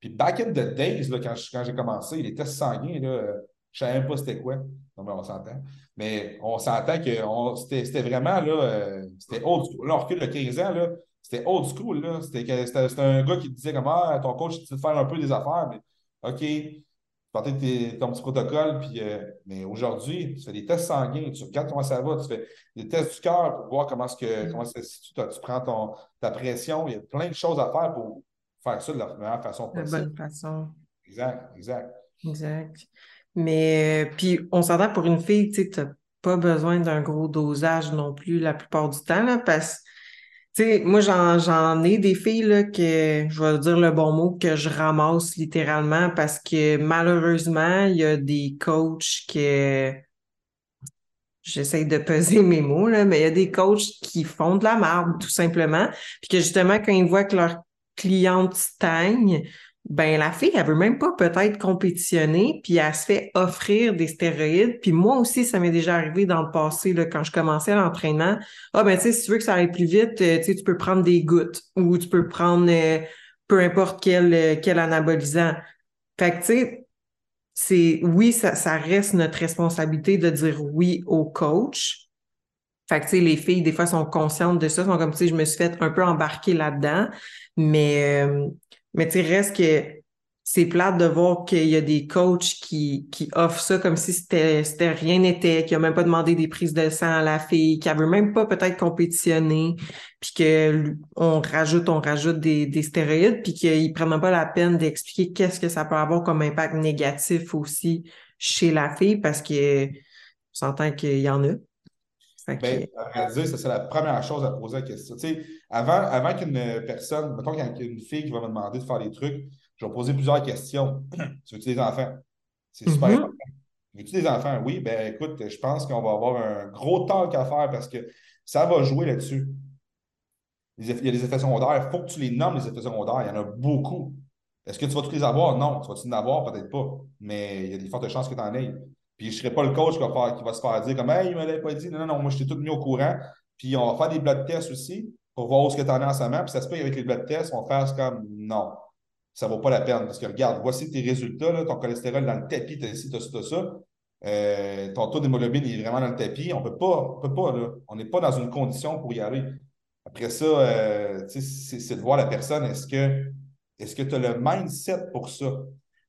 Puis back in the days, là, quand, quand j'ai commencé, les tests sanguins, là, je ne savais même pas c'était quoi. Non, mais on s'entend. Mais on s'entend que c'était vraiment, là, euh, c'était old school. Là, on recule de 15 ans, là, c'était old school, là. C'était un gars qui te disait comme, ah, ton coach, tu te faire un peu des affaires, mais OK, tu partais ton petit protocole, puis, euh, mais aujourd'hui, tu fais des tests sanguins, tu regardes comment ça va, tu fais des tests du cœur pour voir comment, que, mm. comment tu, tu, prends ton, ta pression. Il y a plein de choses à faire pour faire ça de la meilleure façon possible. De bonne façon. Exact, exact. Exact. Mais puis on s'entend pour une fille, tu n'as pas besoin d'un gros dosage non plus la plupart du temps, là, parce que moi, j'en ai des filles là, que, je vais dire le bon mot, que je ramasse littéralement parce que malheureusement, il y a des coachs que j'essaie de peser mes mots, là, mais il y a des coachs qui font de la merde, tout simplement. Puis que justement, quand ils voient que leur cliente stagne, ben la fille, elle veut même pas peut-être compétitionner, puis elle se fait offrir des stéroïdes. Puis moi aussi, ça m'est déjà arrivé dans le passé, là, quand je commençais l'entraînement. Ah ben tu sais, si tu veux que ça aille plus vite, euh, tu peux prendre des gouttes ou tu peux prendre euh, peu importe quel, quel anabolisant. Fait que, tu sais, c'est oui, ça, ça reste notre responsabilité de dire oui au coach. Fait que, tu sais, les filles, des fois, sont conscientes de ça, sont comme, tu sais, je me suis fait un peu embarquer là-dedans, mais, euh, mais tu reste que c'est plate de voir qu'il y a des coachs qui, qui offrent ça comme si c'était, c'était rien n'était, qui n'ont même pas demandé des prises de sang à la fille, qui n'avaient même pas peut-être compétitionné, puis qu'on rajoute, on rajoute des, des stéroïdes, puis qu'ils prennent pas la peine d'expliquer qu'est-ce que ça peut avoir comme impact négatif aussi chez la fille, parce que on s'entend qu'il y en a. Ben, dire, ça, c'est la première chose à poser la question. Tu sais, avant, avant qu'une personne, mettons qu'il y a une fille qui va me demander de faire des trucs, je vais poser plusieurs questions. tu veux-tu des enfants? C'est super mm-hmm. important. Veux-tu des enfants? Oui, ben écoute, je pense qu'on va avoir un gros talk à faire parce que ça va jouer là-dessus. Il y a des effets secondaires. Il faut que tu les nommes, les effets secondaires. Il y en a beaucoup. Est-ce que tu vas tous les avoir? Non. Tu vas-tu en avoir? Peut-être pas. Mais il y a des fortes chances que tu en aies. Puis je ne serai pas le coach qui va, se faire dire comme Hey, il ne me l'avait pas dit. Non, non, non, moi je t'ai tout mis au courant. Puis on va faire des blood tests aussi pour voir où ce que tu en es en ce moment. Puis ça se peut avec les blood tests, on faire comme non ça ne vaut pas la peine. Parce que regarde, voici tes résultats, là, ton cholestérol dans le tapis, tu as ci, tu as ça, as ça. Euh, ton taux d'hémoglobine est vraiment dans le tapis. On ne peut pas, on peut pas, là. On n'est pas dans une condition pour y aller. Après ça, euh, c'est de voir la personne, est-ce que est-ce que tu as le mindset pour ça?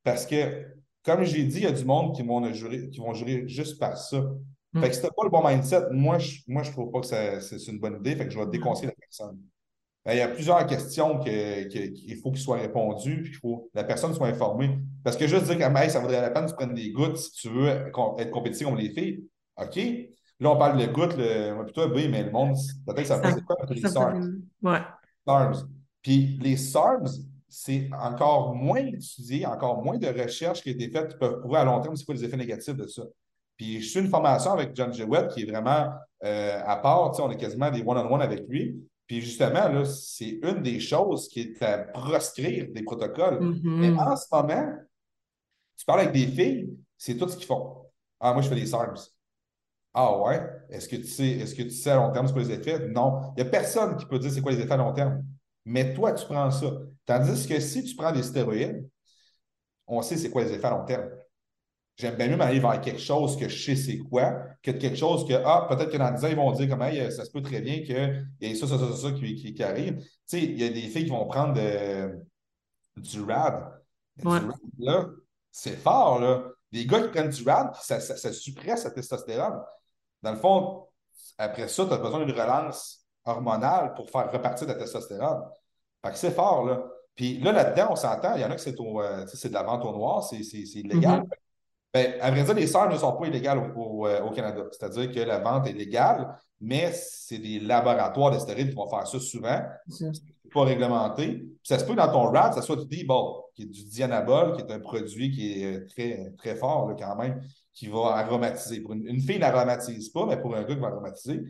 Parce que, comme j'ai dit, il y a du monde qui vont jurer, qui vont jurer juste par ça. Mm. Fait que si tu n'as pas le bon mindset, moi, je ne moi, je trouve pas que c'est une bonne idée. Fait que je vais déconseiller la personne. Ben, il y a plusieurs questions qu'il faut qu'il soient répondues, puis qu'il faut que la personne soit informée. Parce que juste dire que ça vaudrait la peine de prendre des gouttes si tu veux être compétitif comme les filles. OK. Là, on parle de gouttes, le, plutôt oui, mais le monde, peut-être que ça être quoi les SARS? Ouais. SARS. Puis les SARS, c'est encore moins étudié, encore moins de recherches qui ont été faites qui peuvent prouver à long terme c'est quoi les effets négatifs de ça. Puis je suis une formation avec John Jewett qui est vraiment euh, à part, on est quasiment des one -on -one avec lui. Puis justement, là, c'est une des choses qui est à proscrire des protocoles. Mm-hmm. Mais en ce moment, tu parles avec des filles, c'est tout ce qu'ils font. Ah, moi, je fais des SARMs. Ah ouais? Est-ce que tu sais, est-ce que tu sais à long terme c'est quoi les effets? Non. Il n'y a personne qui peut dire c'est quoi les effets à long terme. Mais toi, tu prends ça. Tandis que si tu prends des stéroïdes, on sait c'est quoi les effets à long terme. J'aime bien mieux m'aller vers quelque chose que je sais c'est quoi, que quelque chose que, ah, peut-être que dans 10 ans, ils vont dire comme, hey, ça se peut très bien qu'il y ait ça, ça, ça, ça, qui, qui, arrive. Tu sais, il y a des filles qui vont prendre du RAD. Du RAD, là, c'est fort, là. Les gars qui prennent du RAD, ça, ça, suppresse la testostérone. Dans le fond, après ça, tu as besoin d'une relance hormonale pour faire repartir la testostérone. Fait que c'est fort, là. Puis là, là-dedans, on s'entend, il y en a que c'est euh, de la vente au noir, c'est illégal. Mm-hmm. Bien, à vrai dire, les sœurs ne sont pas illégales au, euh, Canada. C'est-à-dire que la vente est légale, mais c'est des laboratoires de stéroïdes qui vont faire ça souvent. C'est pas réglementé. Puis ça se peut dans ton RAD, ça soit du D-Ball, qui est du dianabol, qui est un produit qui est euh, très, très fort quand même, qui va aromatiser. Pour une, fille n'aromatise pas, mais pour un gars qui va aromatiser.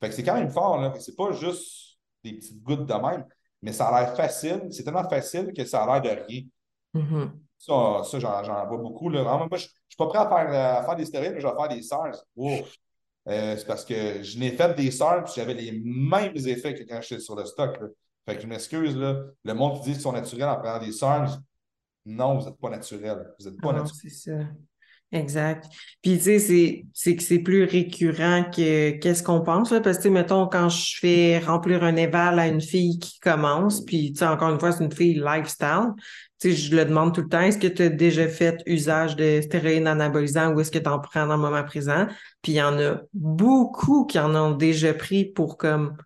Fait que c'est quand même fort. Là. C'est pas juste des petites gouttes de même, mais ça a l'air facile. C'est tellement facile que ça a l'air de rien. Mm-hmm. Ça, ça j'en vois beaucoup. Là. moi, je ne suis pas prêt à faire, faire des stéroïdes, mais je vais faire des SARS. Euh, c'est parce que je n'ai fait des SARS et j'avais les mêmes effets que quand j'étais sur le stock. Fait que je m'excuse, le monde qui dit qu'ils sont naturels en prenant des SARS, non, vous n'êtes pas naturel. Vous n'êtes pas non, C'est ça. Exact. Puis, tu sais, c'est que c'est plus récurrent que qu'est-ce qu'on pense, là, parce que, mettons, quand je fais remplir un éval à une fille qui commence, puis, tu sais, encore une fois, c'est une fille lifestyle, tu sais, je le demande tout le temps, est-ce que tu as déjà fait usage de stéroïdes anabolisants ou est-ce que tu en prends dans le moment présent? Puis, il y en a beaucoup qui en ont déjà pris pour comme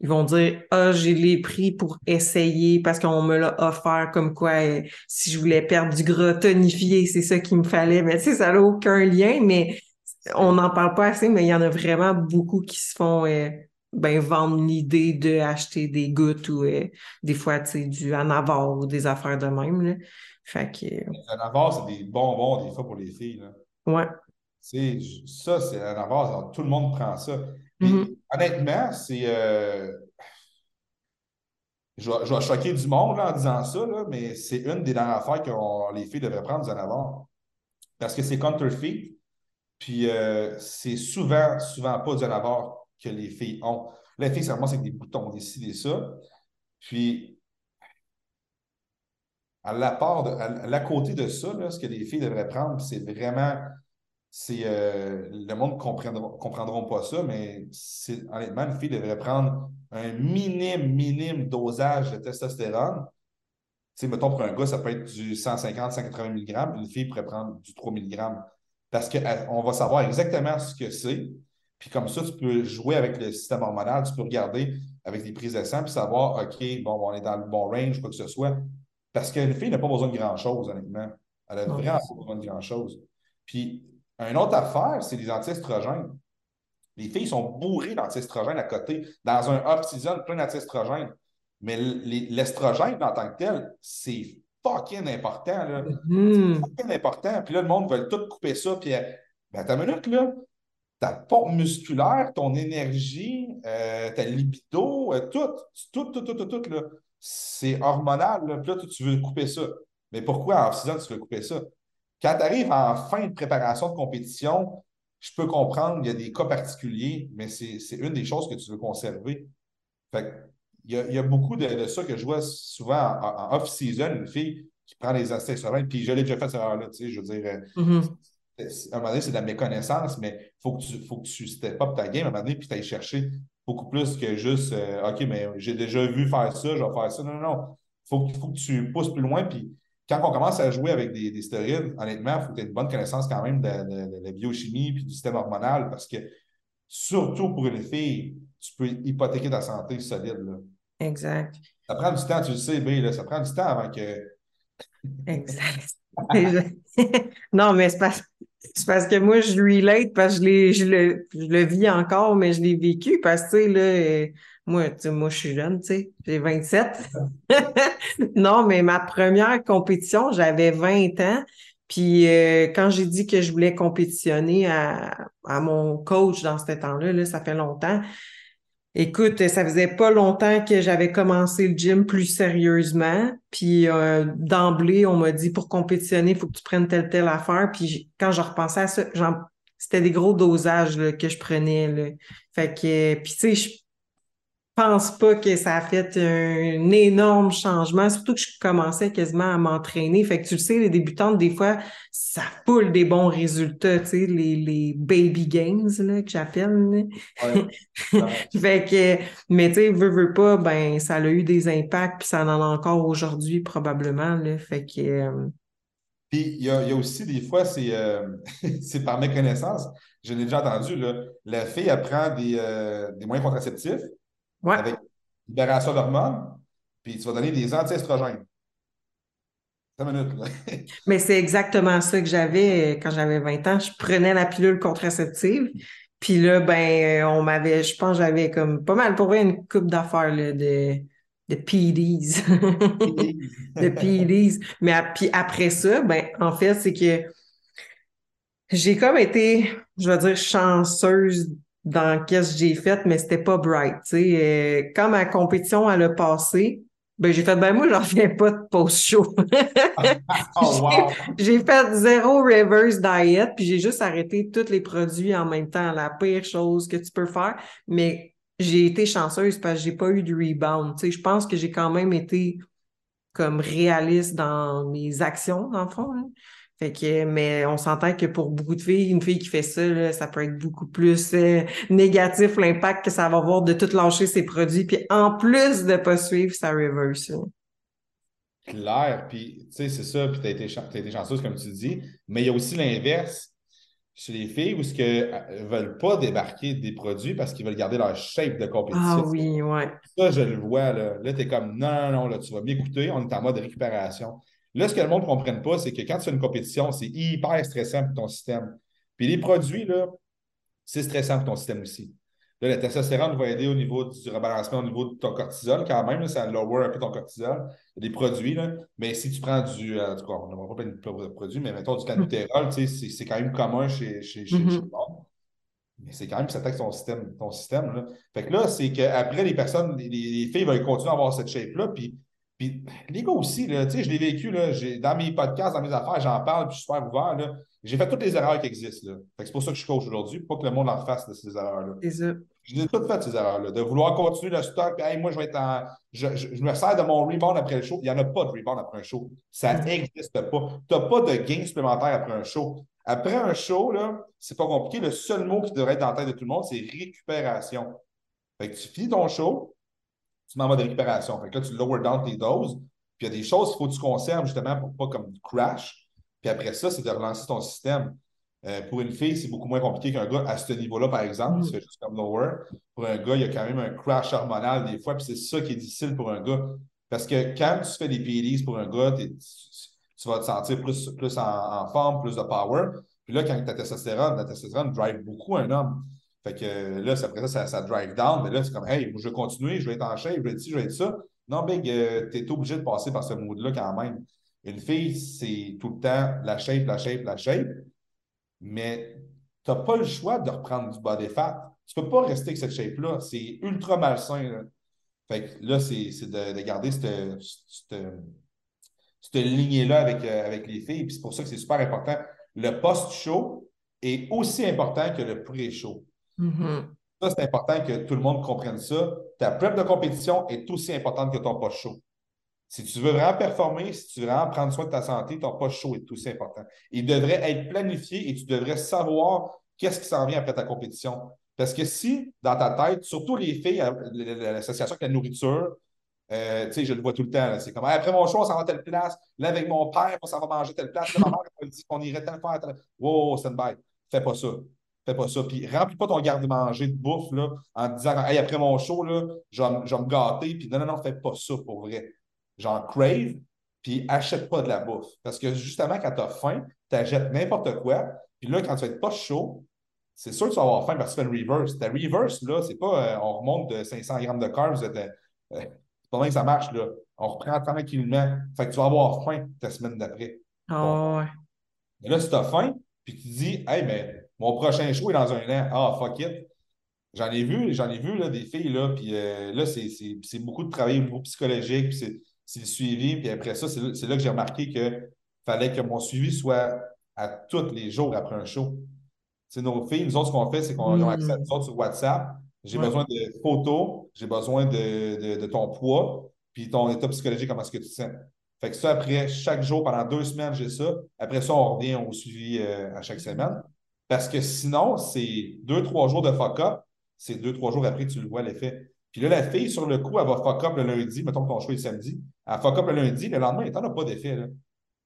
ils vont dire Ah, j'ai les pris pour essayer parce qu'on me l'a offert comme quoi euh, si je voulais perdre du gras tonifié, c'est ça qu'il me fallait. Mais tu sais, ça n'a aucun lien, mais on n'en parle pas assez, mais il y en a vraiment beaucoup qui se font euh, ben, vendre l'idée d'acheter des gouttes ou euh, des fois tu sais, du anavar ou des affaires de même. Là. Fait que. Anavar, c'est des bonbons des fois pour les filles. Là. Ouais. ça, c'est anavar, tout le monde prend ça. Mm-hmm. Honnêtement, c'est. Euh, je, vais, choquer du monde en disant ça, mais c'est une des dernières affaires que les filles devraient prendre du Anavar. Parce que c'est counterfeit. Puis euh, c'est souvent, souvent pas du Anavar que les filles ont. les filles, c'est vraiment avec des boutons, des ci, des ça. Puis à la part, de, à, la côté de ça, ce que les filles devraient prendre, c'est vraiment, c'est euh, le monde ne comprendra, comprendront pas ça, mais honnêtement, une fille devrait prendre un minime, minime dosage de testostérone. Sais, mettons, pour un gars, ça peut être du 150, 180 mg. Une fille pourrait prendre du 3 mg. Parce qu'on va savoir exactement ce que c'est. Puis comme ça, tu peux jouer avec le système hormonal, tu peux regarder avec des prises de sang, puis savoir, OK, bon, on est dans le bon range, quoi que ce soit. Parce qu'une fille n'a pas besoin de grand-chose, honnêtement. Elle a vraiment pas besoin de grand-chose. Puis, une autre affaire, c'est les anti-estrogènes. Les filles sont bourrées d'anti-estrogènes à côté. Dans un off-season, plein d'anti-estrogènes. Mais l'estrogène en tant que tel, c'est fucking important. Là. Mm-hmm. C'est fucking important. Puis là, le monde veut tout couper ça. Puis, ben, ta minute, là, ta pompe musculaire, ton énergie, euh, ta libido, euh, tout, tout, tout, tout, tout, tout, là c'est hormonal. Là. Puis là, tu veux couper ça. Mais pourquoi en season, tu veux couper ça? Quand tu arrives en fin de préparation de compétition, je peux comprendre, il y a des cas particuliers, mais c'est une des choses que tu veux conserver. Fait il, y a, il y a beaucoup de, ça que je vois souvent en, off-season, une fille qui prend les astéroïdes, puis je l'ai déjà fait cette erreur-là, tu sais, je veux dire, euh, mm-hmm. à un moment donné, c'est de la méconnaissance, mais il faut que tu, faut que tu step up ta game à un moment donné, puis tu ailles chercher beaucoup plus que juste euh, OK, mais j'ai déjà vu faire ça, je vais faire ça. Non, non, non. Il faut, faut, que tu pousses plus loin. Puis quand on commence à jouer avec des, des stéroïdes, honnêtement, il faut que tu aies une bonne connaissance quand même de, la biochimie puis du système hormonal parce que surtout pour une fille, tu peux hypothéquer ta santé solide. Là. Exact. Ça prend du temps, tu le sais, B, là, ça prend du temps avant que. exact. non, mais. C'est parce que moi, je relate parce que je, le, je le vis encore, mais je l'ai vécu parce que, tu sais, là, euh, moi, moi, je suis jeune, tu sais, j'ai 27. non, mais ma première compétition, j'avais 20 ans. Puis euh, quand j'ai dit que je voulais compétitionner à, à mon coach dans ce temps-là, là, ça fait longtemps, Écoute, ça faisait pas longtemps que j'avais commencé le gym plus sérieusement. Puis euh, d'emblée, on m'a dit pour compétitionner, il faut que tu prennes telle telle affaire. Puis quand je repensais à ça, c'était des gros dosages que je prenais. Là. Fait que, puis tu sais, pense pas que ça a fait un, énorme changement, surtout que je commençais quasiment à m'entraîner. Fait que tu le sais, les débutantes, des fois, ça foule des bons résultats, tu sais, les, les baby gains, là, que j'appelle. fait que, mais tu sais, veux, veux pas, ben, ça a eu des impacts, puis ça en a encore aujourd'hui, probablement, là. Fait que... Euh, puis il y, a, aussi des fois, c'est euh, par méconnaissance. Je l'ai déjà entendu, là, la fille apprend des, euh, des moyens contraceptifs, avec libération d'hormones, puis tu vas donner des anti-estrogènes. Mais c'est exactement ça que j'avais euh, quand j'avais 20 ans. Je prenais la pilule contraceptive. Puis là, ben, on m'avait, je pense, j'avais comme pas mal pour une coupe d'affaires de, de PDs. de PDs. Mais puis après ça, ben, en fait, c'est que j'ai comme été, je vais dire, chanceuse dans qu'est-ce que j'ai fait, mais c'était pas bright. sais. Euh, quand ma compétition elle a passé, ben j'ai fait ben moi j'en reviens pas de post-show. oh, J'ai fait zéro reverse diet, puis j'ai juste arrêté tous les produits en même temps, la pire chose que tu peux faire. Mais j'ai été chanceuse parce que j'ai pas eu de rebound. Tu sais, je pense que j'ai quand même été comme réaliste dans mes actions, dans le fond. Hein. Fait que, mais on s'entend que pour beaucoup de filles, une fille qui fait ça, ça peut être beaucoup plus euh, négatif l'impact que ça va avoir de tout lâcher ses produits, puis en plus de pas suivre sa reverse. Claire, puis tu sais, c'est ça, puis tu as, été chanceuse, comme tu dis, mais il y a aussi l'inverse chez les filles où ce que euh, veulent pas débarquer des produits parce qu'ils veulent garder leur shape de compétition. Ah oui, ouais. Ça, je le vois, là. Là, tu es comme non, non, non, là, tu vas m'écouter, on est en mode récupération. Là, ce que le monde ne comprenne pas, c'est que quand tu fais une compétition, c'est hyper stressant pour ton système. Puis les produits, là, c'est stressant pour ton système aussi. Là, la testostérone va aider au niveau du rebalancement, au niveau de ton cortisol, quand même, ça lower un peu ton cortisol. Il y a des produits, là, mais si tu prends du, euh, en tout cas, on n'a pas plein de produits, mais mettons du canutérol, c'est quand même commun chez, chez, chez, le monde. Mais c'est quand même ça attaque ton système. Ton système là. Fait que là, c'est qu'après, les personnes, les, les, filles veulent continuer à avoir cette shape-là, puis puis les gars aussi, là, je l'ai vécu là, dans mes podcasts, dans mes affaires, j'en parle, puis je suis super ouvert. Là. J'ai fait toutes les erreurs qui existent. Là. c'est pour ça que je coach aujourd'hui, pour pas que le monde en fasse de ces erreurs-là. C'est ça. J'ai toutes fait ces erreurs-là. De vouloir continuer le stock, hey, moi, je vais être en. Je, me sers de mon rebound après le show. Il n'y en a pas de rebound après un show. Ça mm. n'existe pas. Tu n'as pas de gain supplémentaire après un show. Après un show, là, c'est pas compliqué. Le seul mot qui devrait être dans la tête de tout le monde, c'est récupération. Fait que tu finis ton show, tu mets en mode récupération. Fait que là, tu lower down tes doses. Puis il y a des choses qu'il faut que tu conserves justement pour pas comme crash. Puis après ça, c'est de relancer ton système. Euh, pour une fille, c'est beaucoup moins compliqué qu'un gars à ce niveau-là, par exemple, qui mm. fait juste comme lower. Pour un gars, il y a quand même un crash hormonal des fois, puis c'est ça qui est difficile pour un gars. Parce que quand tu fais des PEDs pour un gars, tu, vas te sentir plus, plus en, forme, plus de power. Puis là, quand tu as testostérone, la testostérone drive beaucoup un homme. Fait que là, après ça, ça, drive down. Mais là, c'est comme, hey, je vais continuer, je vais être en shape, je vais être ci, je vais être ça. Non, Big, euh, tu es obligé de passer par ce mood-là quand même. Une fille, c'est tout le temps la shape, la shape, la shape mais tu n'as pas le choix de reprendre du body fat. Tu ne peux pas rester avec cette shape-là. C'est ultra malsain. Là. Fait là, c'est de, garder cette, cette, lignée-là avec, euh, avec les filles. c'est pour ça que c'est super important. Le post-show est aussi important que le pré-show. Mm-hmm. Ça, c'est important que tout le monde comprenne ça. Ta prep de compétition est aussi importante que ton post-show. Si tu veux vraiment performer, si tu veux vraiment prendre soin de ta santé, ton poste chaud est aussi important. Il devrait être planifié et tu devrais savoir qu'est-ce qui s'en vient après ta compétition. Parce que si, dans ta tête, surtout les filles, euh, l'association avec la nourriture, euh, tu sais, je le vois tout le temps. C'est comme après mon choix, on s'en va à telle place. Là, avec mon père, on s'en va manger telle place. Là, ma mère elle dit qu'on irait telle fois. Telle... Wow, c'est une bête. Fais pas ça. Fais pas ça. Puis remplis pas ton garde-manger de bouffe là, en te disant hey, après mon show, là, je, vais, je vais me gâter. Puis non, non, non, fais pas ça pour vrai genre crave, puis achète pas de la bouffe. Parce que justement, quand tu as faim, tu achètes n'importe quoi. Puis là, quand tu vas être pas chaud, c'est sûr que tu vas avoir faim parce que tu fais une reverse. Ta reverse, là, c'est pas euh, on remonte de 500 grammes de carbs. Euh, c'est pas mal que ça marche, là. On reprend tranquillement. Fait que tu vas avoir faim ta semaine d'après. Oh, ouais. Mais là, si tu as faim, puis tu dis, hey, mais mon prochain show est dans un an. Ah, fuck it. J'en ai vu, j'en ai vu là, des filles, là, puis euh, là, c'est beaucoup de travail au niveau psychologique, puis c'est le suivi. Puis après ça, c'est là, que j'ai remarqué qu'il fallait que mon suivi soit à tous les jours après un show. C'est nos filles, nous autres, ce qu'on fait, c'est qu'on a accès à nous autres sur WhatsApp. J'ai besoin de photos, j'ai besoin de, ton poids, puis ton état psychologique, comment est-ce que tu te sens. Fait que ça, après, chaque jour, pendant deux semaines, j'ai ça. Après ça, on revient au suivi euh, à chaque semaine. Parce que sinon, c'est deux, trois jours de fuck-up. C'est deux, trois jours après que tu le vois l'effet. Puis là, la fille, sur le coup, elle va fuck up le lundi, mettons que ton choix est samedi. Elle fuck up le lundi, le lendemain, elle n'en a pas d'effet.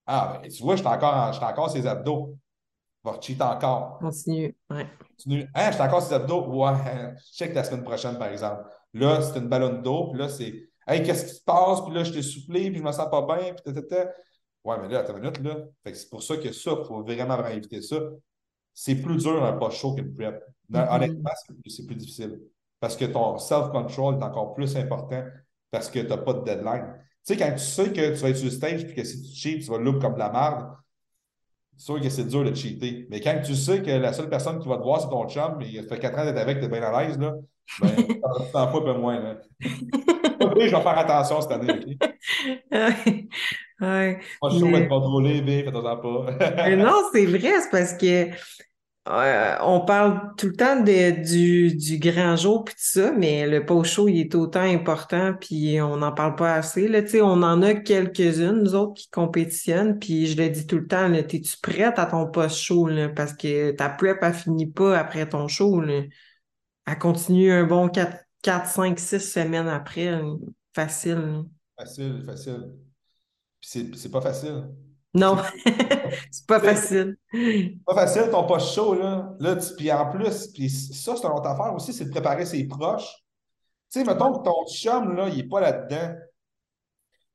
Ah, ben, tu vois, je suis encore, encore ses abdos. Va cheat encore. Continue. Ouais. Continue. Hein, suis encore ses abdos? Ouais, check la semaine prochaine, par exemple. Là, c'est une ballonne d'eau, puis là, c'est Hey, qu'est-ce qui se passe? Puis là, je t'ai soufflé, puis je me sens pas bien, puis tata. Ouais, mais là, attends une minute, là. Fait que c'est pour ça que ça, il faut vraiment, vraiment éviter ça. C'est plus dur un pas chaud qu'une prep. Mm-hmm. Honnêtement, c'est plus difficile parce que ton self-control est encore plus important parce que tu n'as pas de deadline. Tu sais, quand tu sais que tu vas être sur le stage et que si tu cheats, tu vas look comme de la merde, c'est sûr que c'est dur de cheater. Mais quand tu sais que la seule personne qui va te voir, c'est ton chum, mais il fait 4 ans d'être avec, tu es bien à l'aise, là, ben, tu t'en fous un peu moins. Là. je vais faire attention cette année, OK? ouais. Moi, je suis mais... contrôlé, mais fais-toi pas. non, c'est vrai, c'est parce que euh, on parle tout le temps du, du, grand jour puis tout ça, mais le post show il est autant important puis on n'en parle pas assez. Là, on en a quelques-unes, nous autres, qui compétitionnent, puis je le dis tout le temps, es-tu prête à ton post show parce que ta prep elle finit pas après ton show. Là. Elle continue un bon 4, 4 5, 6 semaines après. Facile. Facile, facile. Puis c'est pas facile. Non, c'est pas facile. Pas facile, ton poche chaud, là. là puis en plus, puis ça, c'est une autre affaire aussi, c'est de préparer ses proches. Tu sais, mettons que ton chum, là, il n'est pas là-dedans.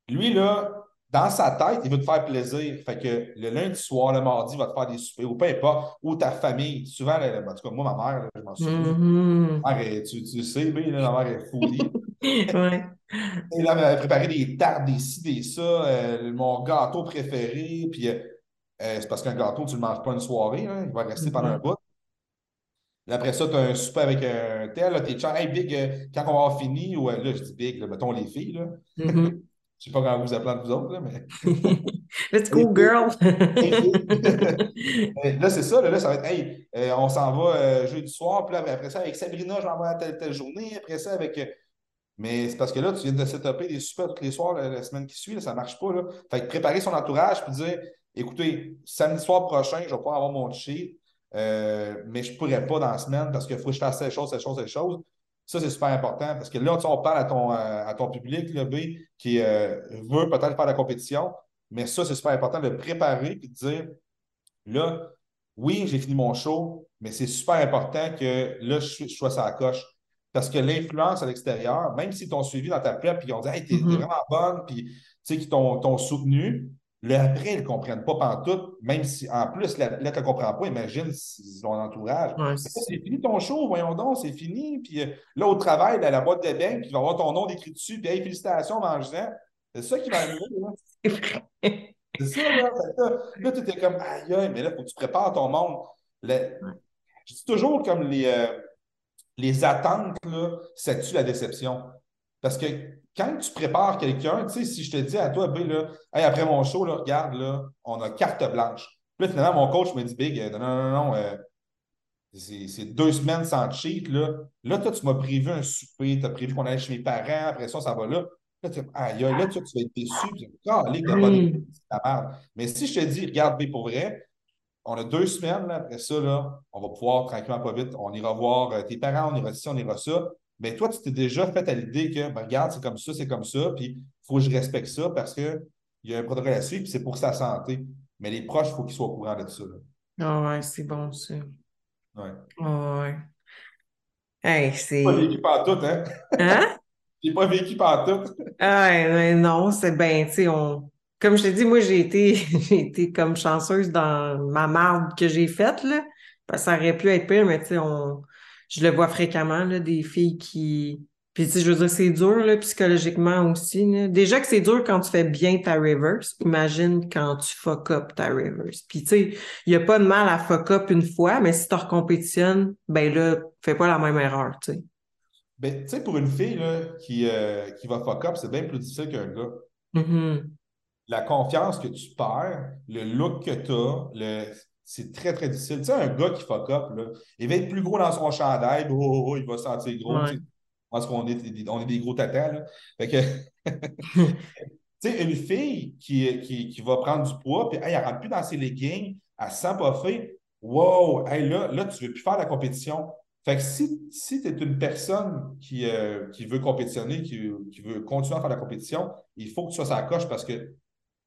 Lui, là, dans sa tête, il veut te faire plaisir. Fait que le lundi soir, le mardi, il va te faire des soupers, ou peu importe, ou ta famille. Souvent, en tout cas, moi, ma mère, je m'en souviens. Ma mère, tu, tu sais, mais, là, ma mère est folie. ouais. Et là, préparé des tartes, des ci, des ça, euh, mon gâteau préféré. Puis euh, euh, c'est parce qu'un gâteau, tu ne le manges pas une soirée, hein, il va rester pendant un mm-hmm. bout. après ça, tu as un souper avec un tel, t'es hey Big, quand on va avoir fini, ou là, je dis Big, mettons les filles, là. Mm-hmm. Je sais pas comment vous appelez vous autres, là, mais. Let's go, girl! là, c'est ça, là, ça va être Hey, euh, on s'en va jeudi soir, puis après ça, avec Sabrina, je m'envoie à telle, telle journée. Après ça, avec. Euh, mais c'est parce que là, tu viens de setuper des super tous les soirs la, semaine qui suit, là, ça ne marche pas. Là. Fait que préparer son entourage, puis dire écoutez, samedi soir prochain, je vais pouvoir avoir mon cheat, mais je ne pourrais pas dans la semaine parce qu'il faut que je fasse ces choses, ces choses, ces choses. Ça, c'est super important parce que là, on parle à ton, à ton public, le B, qui veut peut-être faire la compétition, mais ça, c'est super important de préparer et de dire là, oui, j'ai fini mon show, mais c'est super important que là, je, sois sur la coche. Parce que l'influence à l'extérieur, même s'ils t'ont suivi dans ta prep et qu'ils ont dit Hey, t'es mm-hmm. vraiment bonne, puis qu'ils t'ont soutenu, le après, ils ne comprennent pas pantoute, même si en plus, là, tu ne comprends pas, imagine un entourage. c'est fini ton show, voyons donc, c'est fini. Puis euh, là, au travail, la boîte de bain, puis tu vas avoir ton nom écrit dessus, puis hey, félicitations, mange C'est ça qui va arriver. C'est ça, là. Là, tu es comme, aïe, aïe, mais là, il faut que tu prépares ton monde. Je dis toujours comme les, euh, les attentes, là, ça tue la déception? Parce que quand tu prépares quelqu'un, tu sais, si je te dis à toi, B, là, après mon show, là, regarde, là, on a carte blanche. Puis là, finalement, mon coach me dit, Big, non, non, non, non, euh, c'est deux semaines sans cheat. Là, là toi, tu m'as prévu un souper, tu as prévu qu'on allait chez mes parents, après ça, ça va là. Là, tu, aïe, là, tu, vas être déçu. Puis, la Mais si je te dis, regarde, B, pour vrai, on a deux semaines, là, après ça, là, on va pouvoir tranquillement, pas vite, on ira voir euh, tes parents, on ira ci, on ira ça. Mais toi, tu t'es déjà fait à l'idée que, ben, regarde, c'est comme ça, c'est comme ça, puis il faut que je respecte ça parce qu'il y a un protocole à suivre, puis c'est pour sa santé. Mais les proches, il faut qu'ils soient au courant de ça. Ah ouais, c'est bon, ça. Ouais. Ah ouais. Hey, c'est. pas vécu par tout, hein? Hein? J'ai pas vécu par tout. ah ouais, non, c'est bien, tu sais, on. Comme je t'ai dit, moi, j'ai été, j'ai été comme chanceuse dans ma marde que j'ai faite, là. ça aurait pu être pire, mais tu sais, on je le vois fréquemment, là, des filles qui. Puis, tu sais, je veux dire, c'est dur, là, psychologiquement aussi. Déjà que c'est dur quand tu fais bien ta reverse, imagine quand tu fuck up ta reverse. Puis, tu sais, il n'y a pas de mal à fuck up une fois, mais si tu recompétitionnes, ben là, fais pas la même erreur, tu sais. Ben, tu sais, pour une fille là, qui, euh, qui va fuck up, c'est bien plus difficile qu'un gars. Mm-hmm. La confiance que tu perds, le look que tu as, le c'est très, très difficile. Tu sais, un gars qui fuck up, là, il va être plus gros dans son chandail, oh, oh, oh il va se sentir gros. Parce qu'on est, on est des gros tatas. Là. Fait que, tu sais, une fille qui, qui, qui, va prendre du poids, puis elle ne rentre plus dans ses leggings, elle se sent pas fait. Wow, hey, là, là, tu ne veux plus faire la compétition. Fait que si, si tu es une personne qui, euh, qui veut compétitionner, qui, qui, veut continuer à faire la compétition, il faut que tu sois sa coche parce que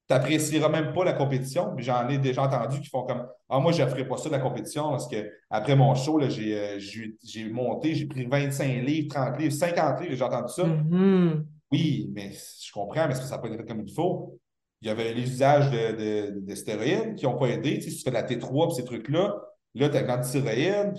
tu n'apprécieras même pas la compétition. Mais j'en ai déjà entendu qui font comme Ah, moi, je ne ferai pas ça de la compétition parce que après mon show, euh, j'ai monté, j'ai pris 25 livres, 30 livres, 50 livres, j'ai entendu ça. Mm-hmm. Oui, mais je comprends, mais est-ce que ça n'a pas été fait comme il faut? Il y avait les usages de, de, stéroïdes qui n'ont pas aidé. si tu fais de la T3 et ces trucs-là, là, tu as de l'antistéroïde.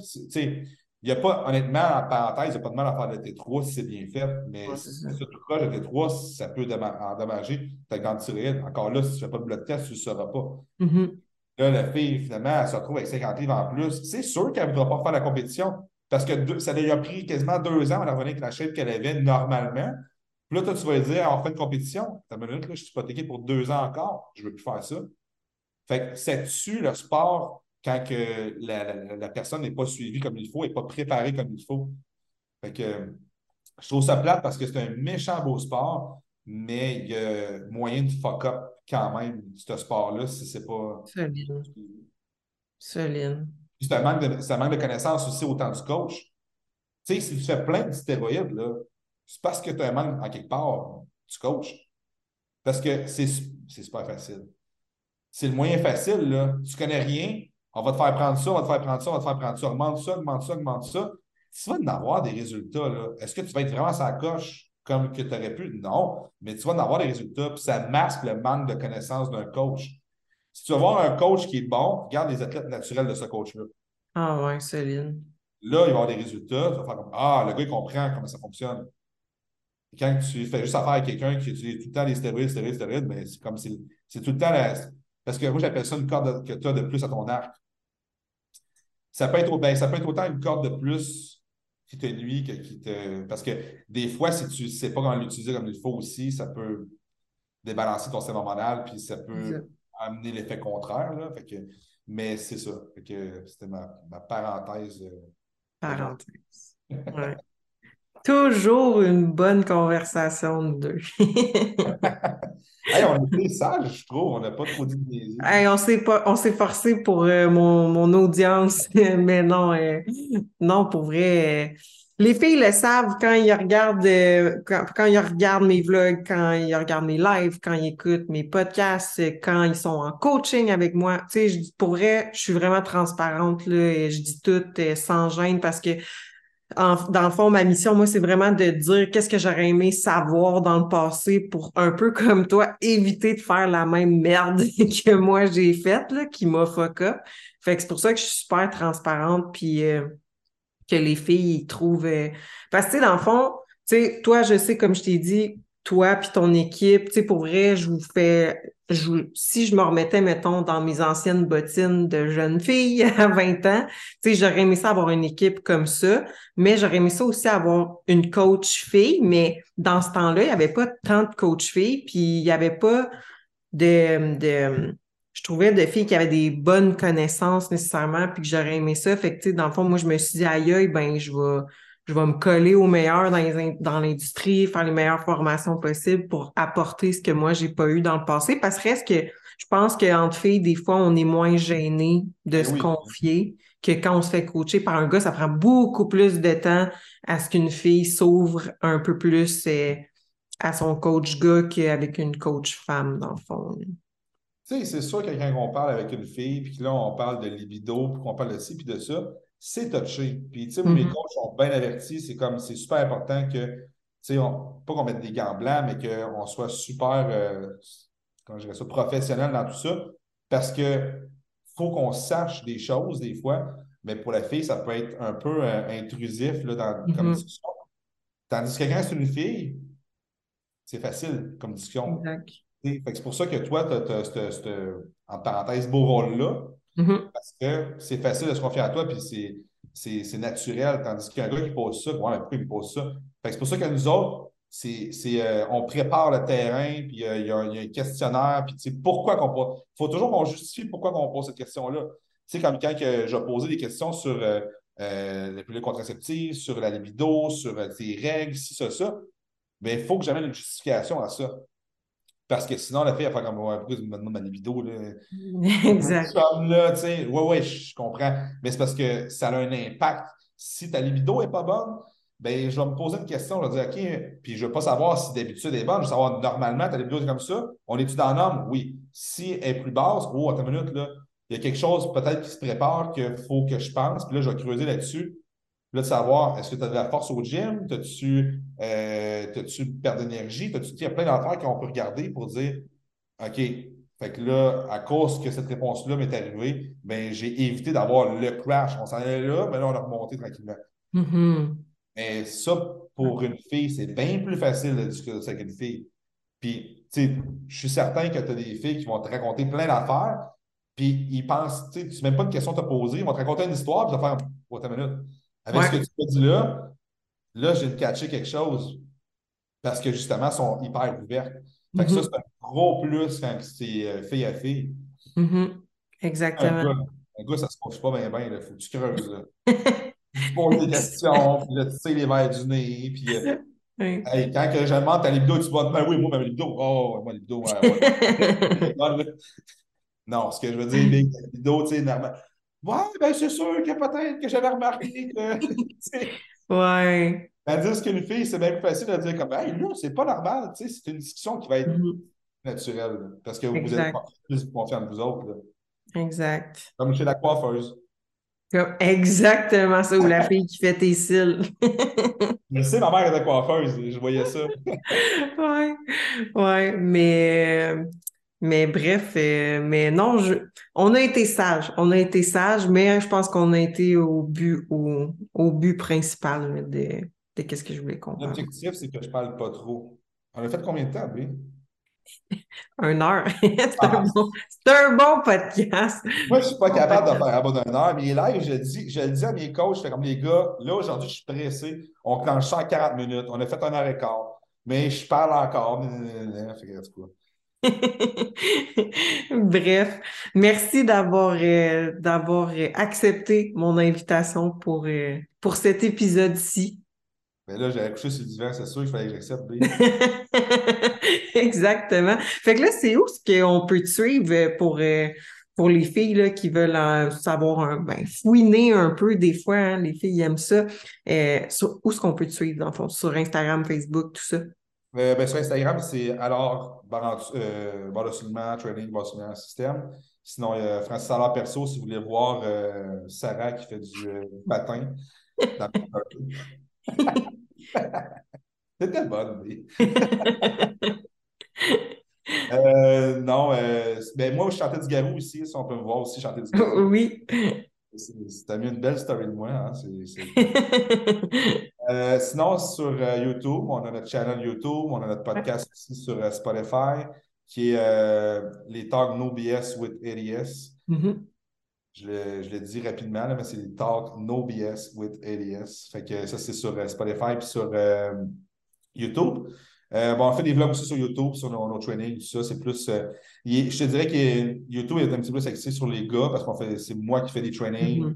Il n'y a pas, honnêtement, en parenthèse, il n'y a pas de mal à faire de T3 si c'est bien fait, mais ce truc-là, le T3, ça peut endommager ta grande thyroïde. Encore là, si tu ne fais pas de blood test, tu ne le sauras pas. Mm-hmm. Là, la fille, finalement, elle se retrouve avec 50 livres en plus. C'est sûr qu'elle ne voudra pas faire la compétition parce que ça lui a pris quasiment deux ans à revenir avec la shape qu'elle avait normalement. Puis là, toi, tu vas lui dire, on fait une compétition. T'as une minute, là, je suis hypothéqué pour deux ans encore. Je ne veux plus faire ça. Fait que c'est dessus le sport quand que la, personne n'est pas suivie comme il faut, n'est pas préparée comme il faut. Fait que, je trouve ça plate parce que c'est un méchant beau sport, mais il y a moyen de fuck up quand même, ce sport-là, si c'est pas. Solide. Solide. C'est un, manque de, manque de connaissances aussi autant du coach. Tu sais, si tu fais plein de stéroïdes, là, c'est parce que tu as un manque en quelque part du coach. Parce que c'est super facile. C'est le moyen facile, là. Tu connais rien, on va te faire prendre ça, on va te faire prendre ça, on va te faire prendre ça, augmente ça, augmente ça, augmente ça. Tu vas en avoir des résultats. Est-ce que tu vas être vraiment sa coche comme que tu aurais pu? Non, mais tu vas en avoir des résultats, puis ça masque le manque de connaissances d'un coach. Si tu vas voir un coach qui est bon, regarde les athlètes naturels de ce coach-là. Ah ouais, Céline. Là, il va avoir des résultats. Tu vas faire comme Ah, le gars, il comprend comment ça fonctionne. quand tu fais juste affaire avec quelqu'un qui utilise tout le temps les stéroïdes, stéroïdes, stéroïdes, mais c'est comme c'est tout le temps la, parce que moi, j'appelle ça une corde que tu as de plus à ton arc. Ça peut être, ben, ça peut être autant une corde de plus qui te nuit que qui te. Parce que des fois, si tu ne sais pas comment l'utiliser comme il faut aussi, ça peut. débalancer ton système hormonal, puis ça peut amener l'effet contraire. Là, fait que, mais c'est ça. C'était ma, ma, parenthèse. Euh, parenthèse. Ouais. Toujours une bonne conversation de deux. hey, on était sage, je trouve. On n'a pas trop dit hey, On s'est forcé pour euh, mon, mon, audience, mais non, euh, non, pour vrai. Euh, les filles le savent quand ils regardent quand, quand, ils regardent mes vlogs, quand ils regardent mes lives, quand ils écoutent mes podcasts, quand ils sont en coaching avec moi. Tu sais, pour vrai, je suis vraiment transparente là, et je dis tout sans gêne parce que dans le fond, ma mission, moi, c'est vraiment de dire qu'est-ce que j'aurais aimé savoir dans le passé pour un peu comme toi, éviter de faire la même merde que moi j'ai faite, là, qui m'a fuck up. Fait que c'est pour ça que je suis super transparente, puis euh, que les filles trouvent. Euh, parce que, dans le fond, tu sais, toi, je sais, comme je t'ai dit, toi puis ton équipe, tu sais, pour vrai, je vous fais, si je me remettais, mettons, dans mes anciennes bottines de jeune fille à 20 ans, j'aurais aimé ça avoir une équipe comme ça, mais j'aurais aimé ça aussi avoir une coach fille, mais dans ce temps-là, il n'y avait pas tant de coach filles, puis il n'y avait pas de, je trouvais de filles qui avaient des bonnes connaissances nécessairement, puis que j'aurais aimé ça. Fait que, dans le fond, moi, je me suis dit, aïe, aïe, ben, je vais, je vais me coller au meilleur dans, l'industrie, faire les meilleures formations possibles pour apporter ce que moi, j'ai pas eu dans le passé. Parce que reste que je pense qu'entre filles, des fois, on est moins gêné de ben se confier que quand on se fait coacher par un gars, ça prend beaucoup plus de temps à ce qu'une fille s'ouvre un peu plus euh, à son coach gars qu'avec une coach femme, dans le fond. Tu sais, c'est sûr que quand on parle avec une fille, puis là, on parle de libido, puis qu'on parle de ci, puis de ça, c'est touché. Puis, tu sais, mes mm-hmm. coachs sont bien avertis. C'est comme, c'est super important que, tu sais, pas qu'on mette des gants blancs, mais qu'on soit super, euh, comment je dirais ça, professionnel dans tout ça. Parce que faut qu'on sache des choses, des fois. Mais pour la fille, ça peut être un peu euh, intrusif, là, dans, comme mm-hmm. discussion. Tandis que quand c'est une fille, c'est facile comme discussion. C'est pour ça que toi, tu as, ce, en parenthèse, beau rôle-là. Mm-hmm. Parce que c'est facile de se confier à toi, puis c'est naturel. Tandis qu'un gars qui pose ça, ouais, pourquoi il pose ça? C'est pour ça que nous autres, c'est, euh, on prépare le terrain, puis euh, il y, a un questionnaire, puis pourquoi qu'on pose. Il faut toujours qu'on justifie pourquoi on pose cette question-là. Tu sais, comme quand que j'ai posé des questions sur euh, les pilules contraceptives, sur la libido, sur tes règles, si ça, ça, mais il faut que j'amène une justification à ça. Parce que sinon, la fille, elle fait comme, ouais, pourquoi me demandes ma libido, là? Exact. là, tu sais, ouais, ouais, je comprends. Mais c'est parce que ça a un impact. Si ta libido n'est pas bonne, ben, je vais me poser une question, je vais dire, OK, puis je ne veux pas savoir si d'habitude elle est bonne, je veux savoir, normalement, ta libido est comme ça. On est-tu dans l'homme? Oui. Si elle est plus basse, oh, attends une minute, là, il y a quelque chose peut-être qui se prépare qu'il faut que je pense, puis là, je vais creuser là-dessus. Là, de savoir, est-ce que tu as de la force au gym? As-tu euh, perdu d'énergie? Il y a plein d'affaires qu'on peut regarder pour dire OK, fait que là, à cause que cette réponse-là m'est arrivée, ben, j'ai évité d'avoir le crash. On s'en allait là, mais là, on a remonté tranquillement. Mm-hmm. Mais ça, pour une fille, c'est bien plus facile de discuter ça avec une fille. Puis, tu sais, je suis certain que tu as des filles qui vont te raconter plein d'affaires, puis ils pensent, tu sais, tu même pas une question à te poser, ils vont te raconter une histoire, puis tu vas faire, oh, ta minute. Avec ce que tu as dit là, là, j'ai catché quelque chose parce que justement, elles sont hyper ouvertes. Fait que ça, mm-hmm. c'est un gros plus quand c'est euh, fille à fille. Mm-hmm. Exactement. Un gars, ça se couche pas bien, bien. Il faut que tu creuses. Là. tu poses des questions, puis là, tu sais les verres du nez, puis euh, hey, quand que je demande ta libido, tu vas ben oui, moi, ma libido, oh, moi, libido, ouais. non, ce que je veux dire, la libido, tu sais, normal. Ouais, ben c'est sûr que peut-être que j'avais remarqué que. ouais. À dire qu'une fille, c'est bien plus facile de dire comme Hey, là, c'est pas normal, tu sais, c'est une discussion qui va être mm-hmm. naturelle. Parce que vous êtes plus confiants de vous autres. Exact. Comme chez la coiffeuse. exactement ça, ou la fille qui fait tes cils. Mais c'est ma mère était coiffeuse, je voyais ça. ouais, ouais, mais mais bref, euh, mais non, je, on a été sage. On a été sage, mais je pense qu'on a été au but, au, au but principal de, de qu'est-ce que je voulais comprendre. L'objectif, c'est que je parle pas trop. On a fait combien de temps, oui? Un heure. c'est un, ah. bon, un, bon podcast. Moi, je suis pas capable de faire à bout d'une heure, mais là, je dis, je le dis à mes coachs, je fais comme les gars, là, aujourd'hui, je suis pressé. On clenche ça en 40 minutes. On a fait un heure et quart. Mais je parle encore. Fait quoi. Bref, merci d'avoir euh, d'avoir euh, accepté mon invitation pour, euh, pour cet épisode-ci. Mais là, j'avais couché sur le divan, c'est sûr qu'il fallait que j'accepte. Exactement. Fait que là, c'est où ce qu'on peut te suivre pour, pour les filles là, qui veulent savoir un, ben, fouiner un peu des fois, hein, les filles aiment ça. Sur, où est-ce qu'on peut te suivre, dans le fond? Sur Instagram, Facebook, tout ça? Euh, ben, sur Instagram, c'est alors euh, Barre Training, Barre Système. Sinon, il y a Francis Allard Perso, si vous voulez voir euh, Sarah qui fait du euh, patin. C'était bonne, mais... euh, non, euh, ben moi, je chantais du garou ici, si on peut me voir aussi chanter du garou. Oui. C'était mieux une belle story de moi. Hein? Euh, sinon, sur euh, YouTube, on a notre channel YouTube, on a notre podcast aussi sur euh, Spotify, qui est les Talk No BS with ADS. Mm-hmm. Je le, dis rapidement, mais c'est les Talk No BS with ADS. Fait que ça, c'est sur Spotify et sur YouTube. bon, on fait des vlogs aussi sur YouTube, sur nos, trainings, tout ça. C'est plus. je te dirais que YouTube est un petit peu plus axé sur les gars parce que c'est moi qui fais des trainings. Mm-hmm.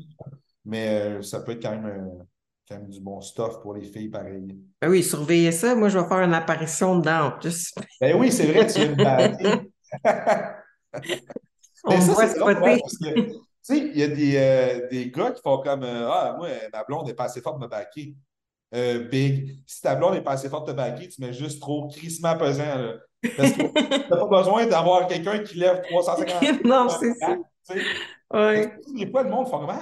Mais ça peut être quand même même du bon stuff pour les filles pareil. Ben oui, surveillez ça. Moi, je vais faire une apparition dedans Ben oui, c'est vrai, tu es une On ça, voit spotter. Tu sais, il y a des, euh, des, gars qui font comme euh, Ah, moi, ma blonde n'est pas assez forte de me baquer. Euh, big. Si ta blonde n'est pas assez forte de te baquer, tu mets juste trop crissement pesant. Là. Parce que tu n'as pas besoin d'avoir quelqu'un qui lève 350 Non, c'est ça. Ouais. Des fois, le monde fait comment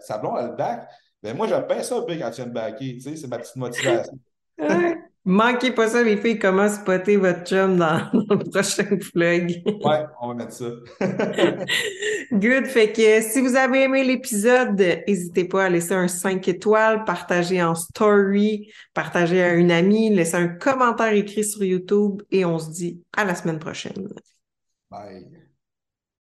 sa blonde, elle le back. Ben moi, bien ça, quand tu viens de backer. Tu sais, c'est ma petite motivation. Manquez pas ça, les filles, comment spotter votre chum dans, le prochain vlog. ouais, on va mettre ça. Good. Fait que si vous avez aimé l'épisode, n'hésitez pas à laisser un 5 étoiles, partager en story, partager à une amie, laisser un commentaire écrit sur YouTube et on se dit à la semaine prochaine. Bye.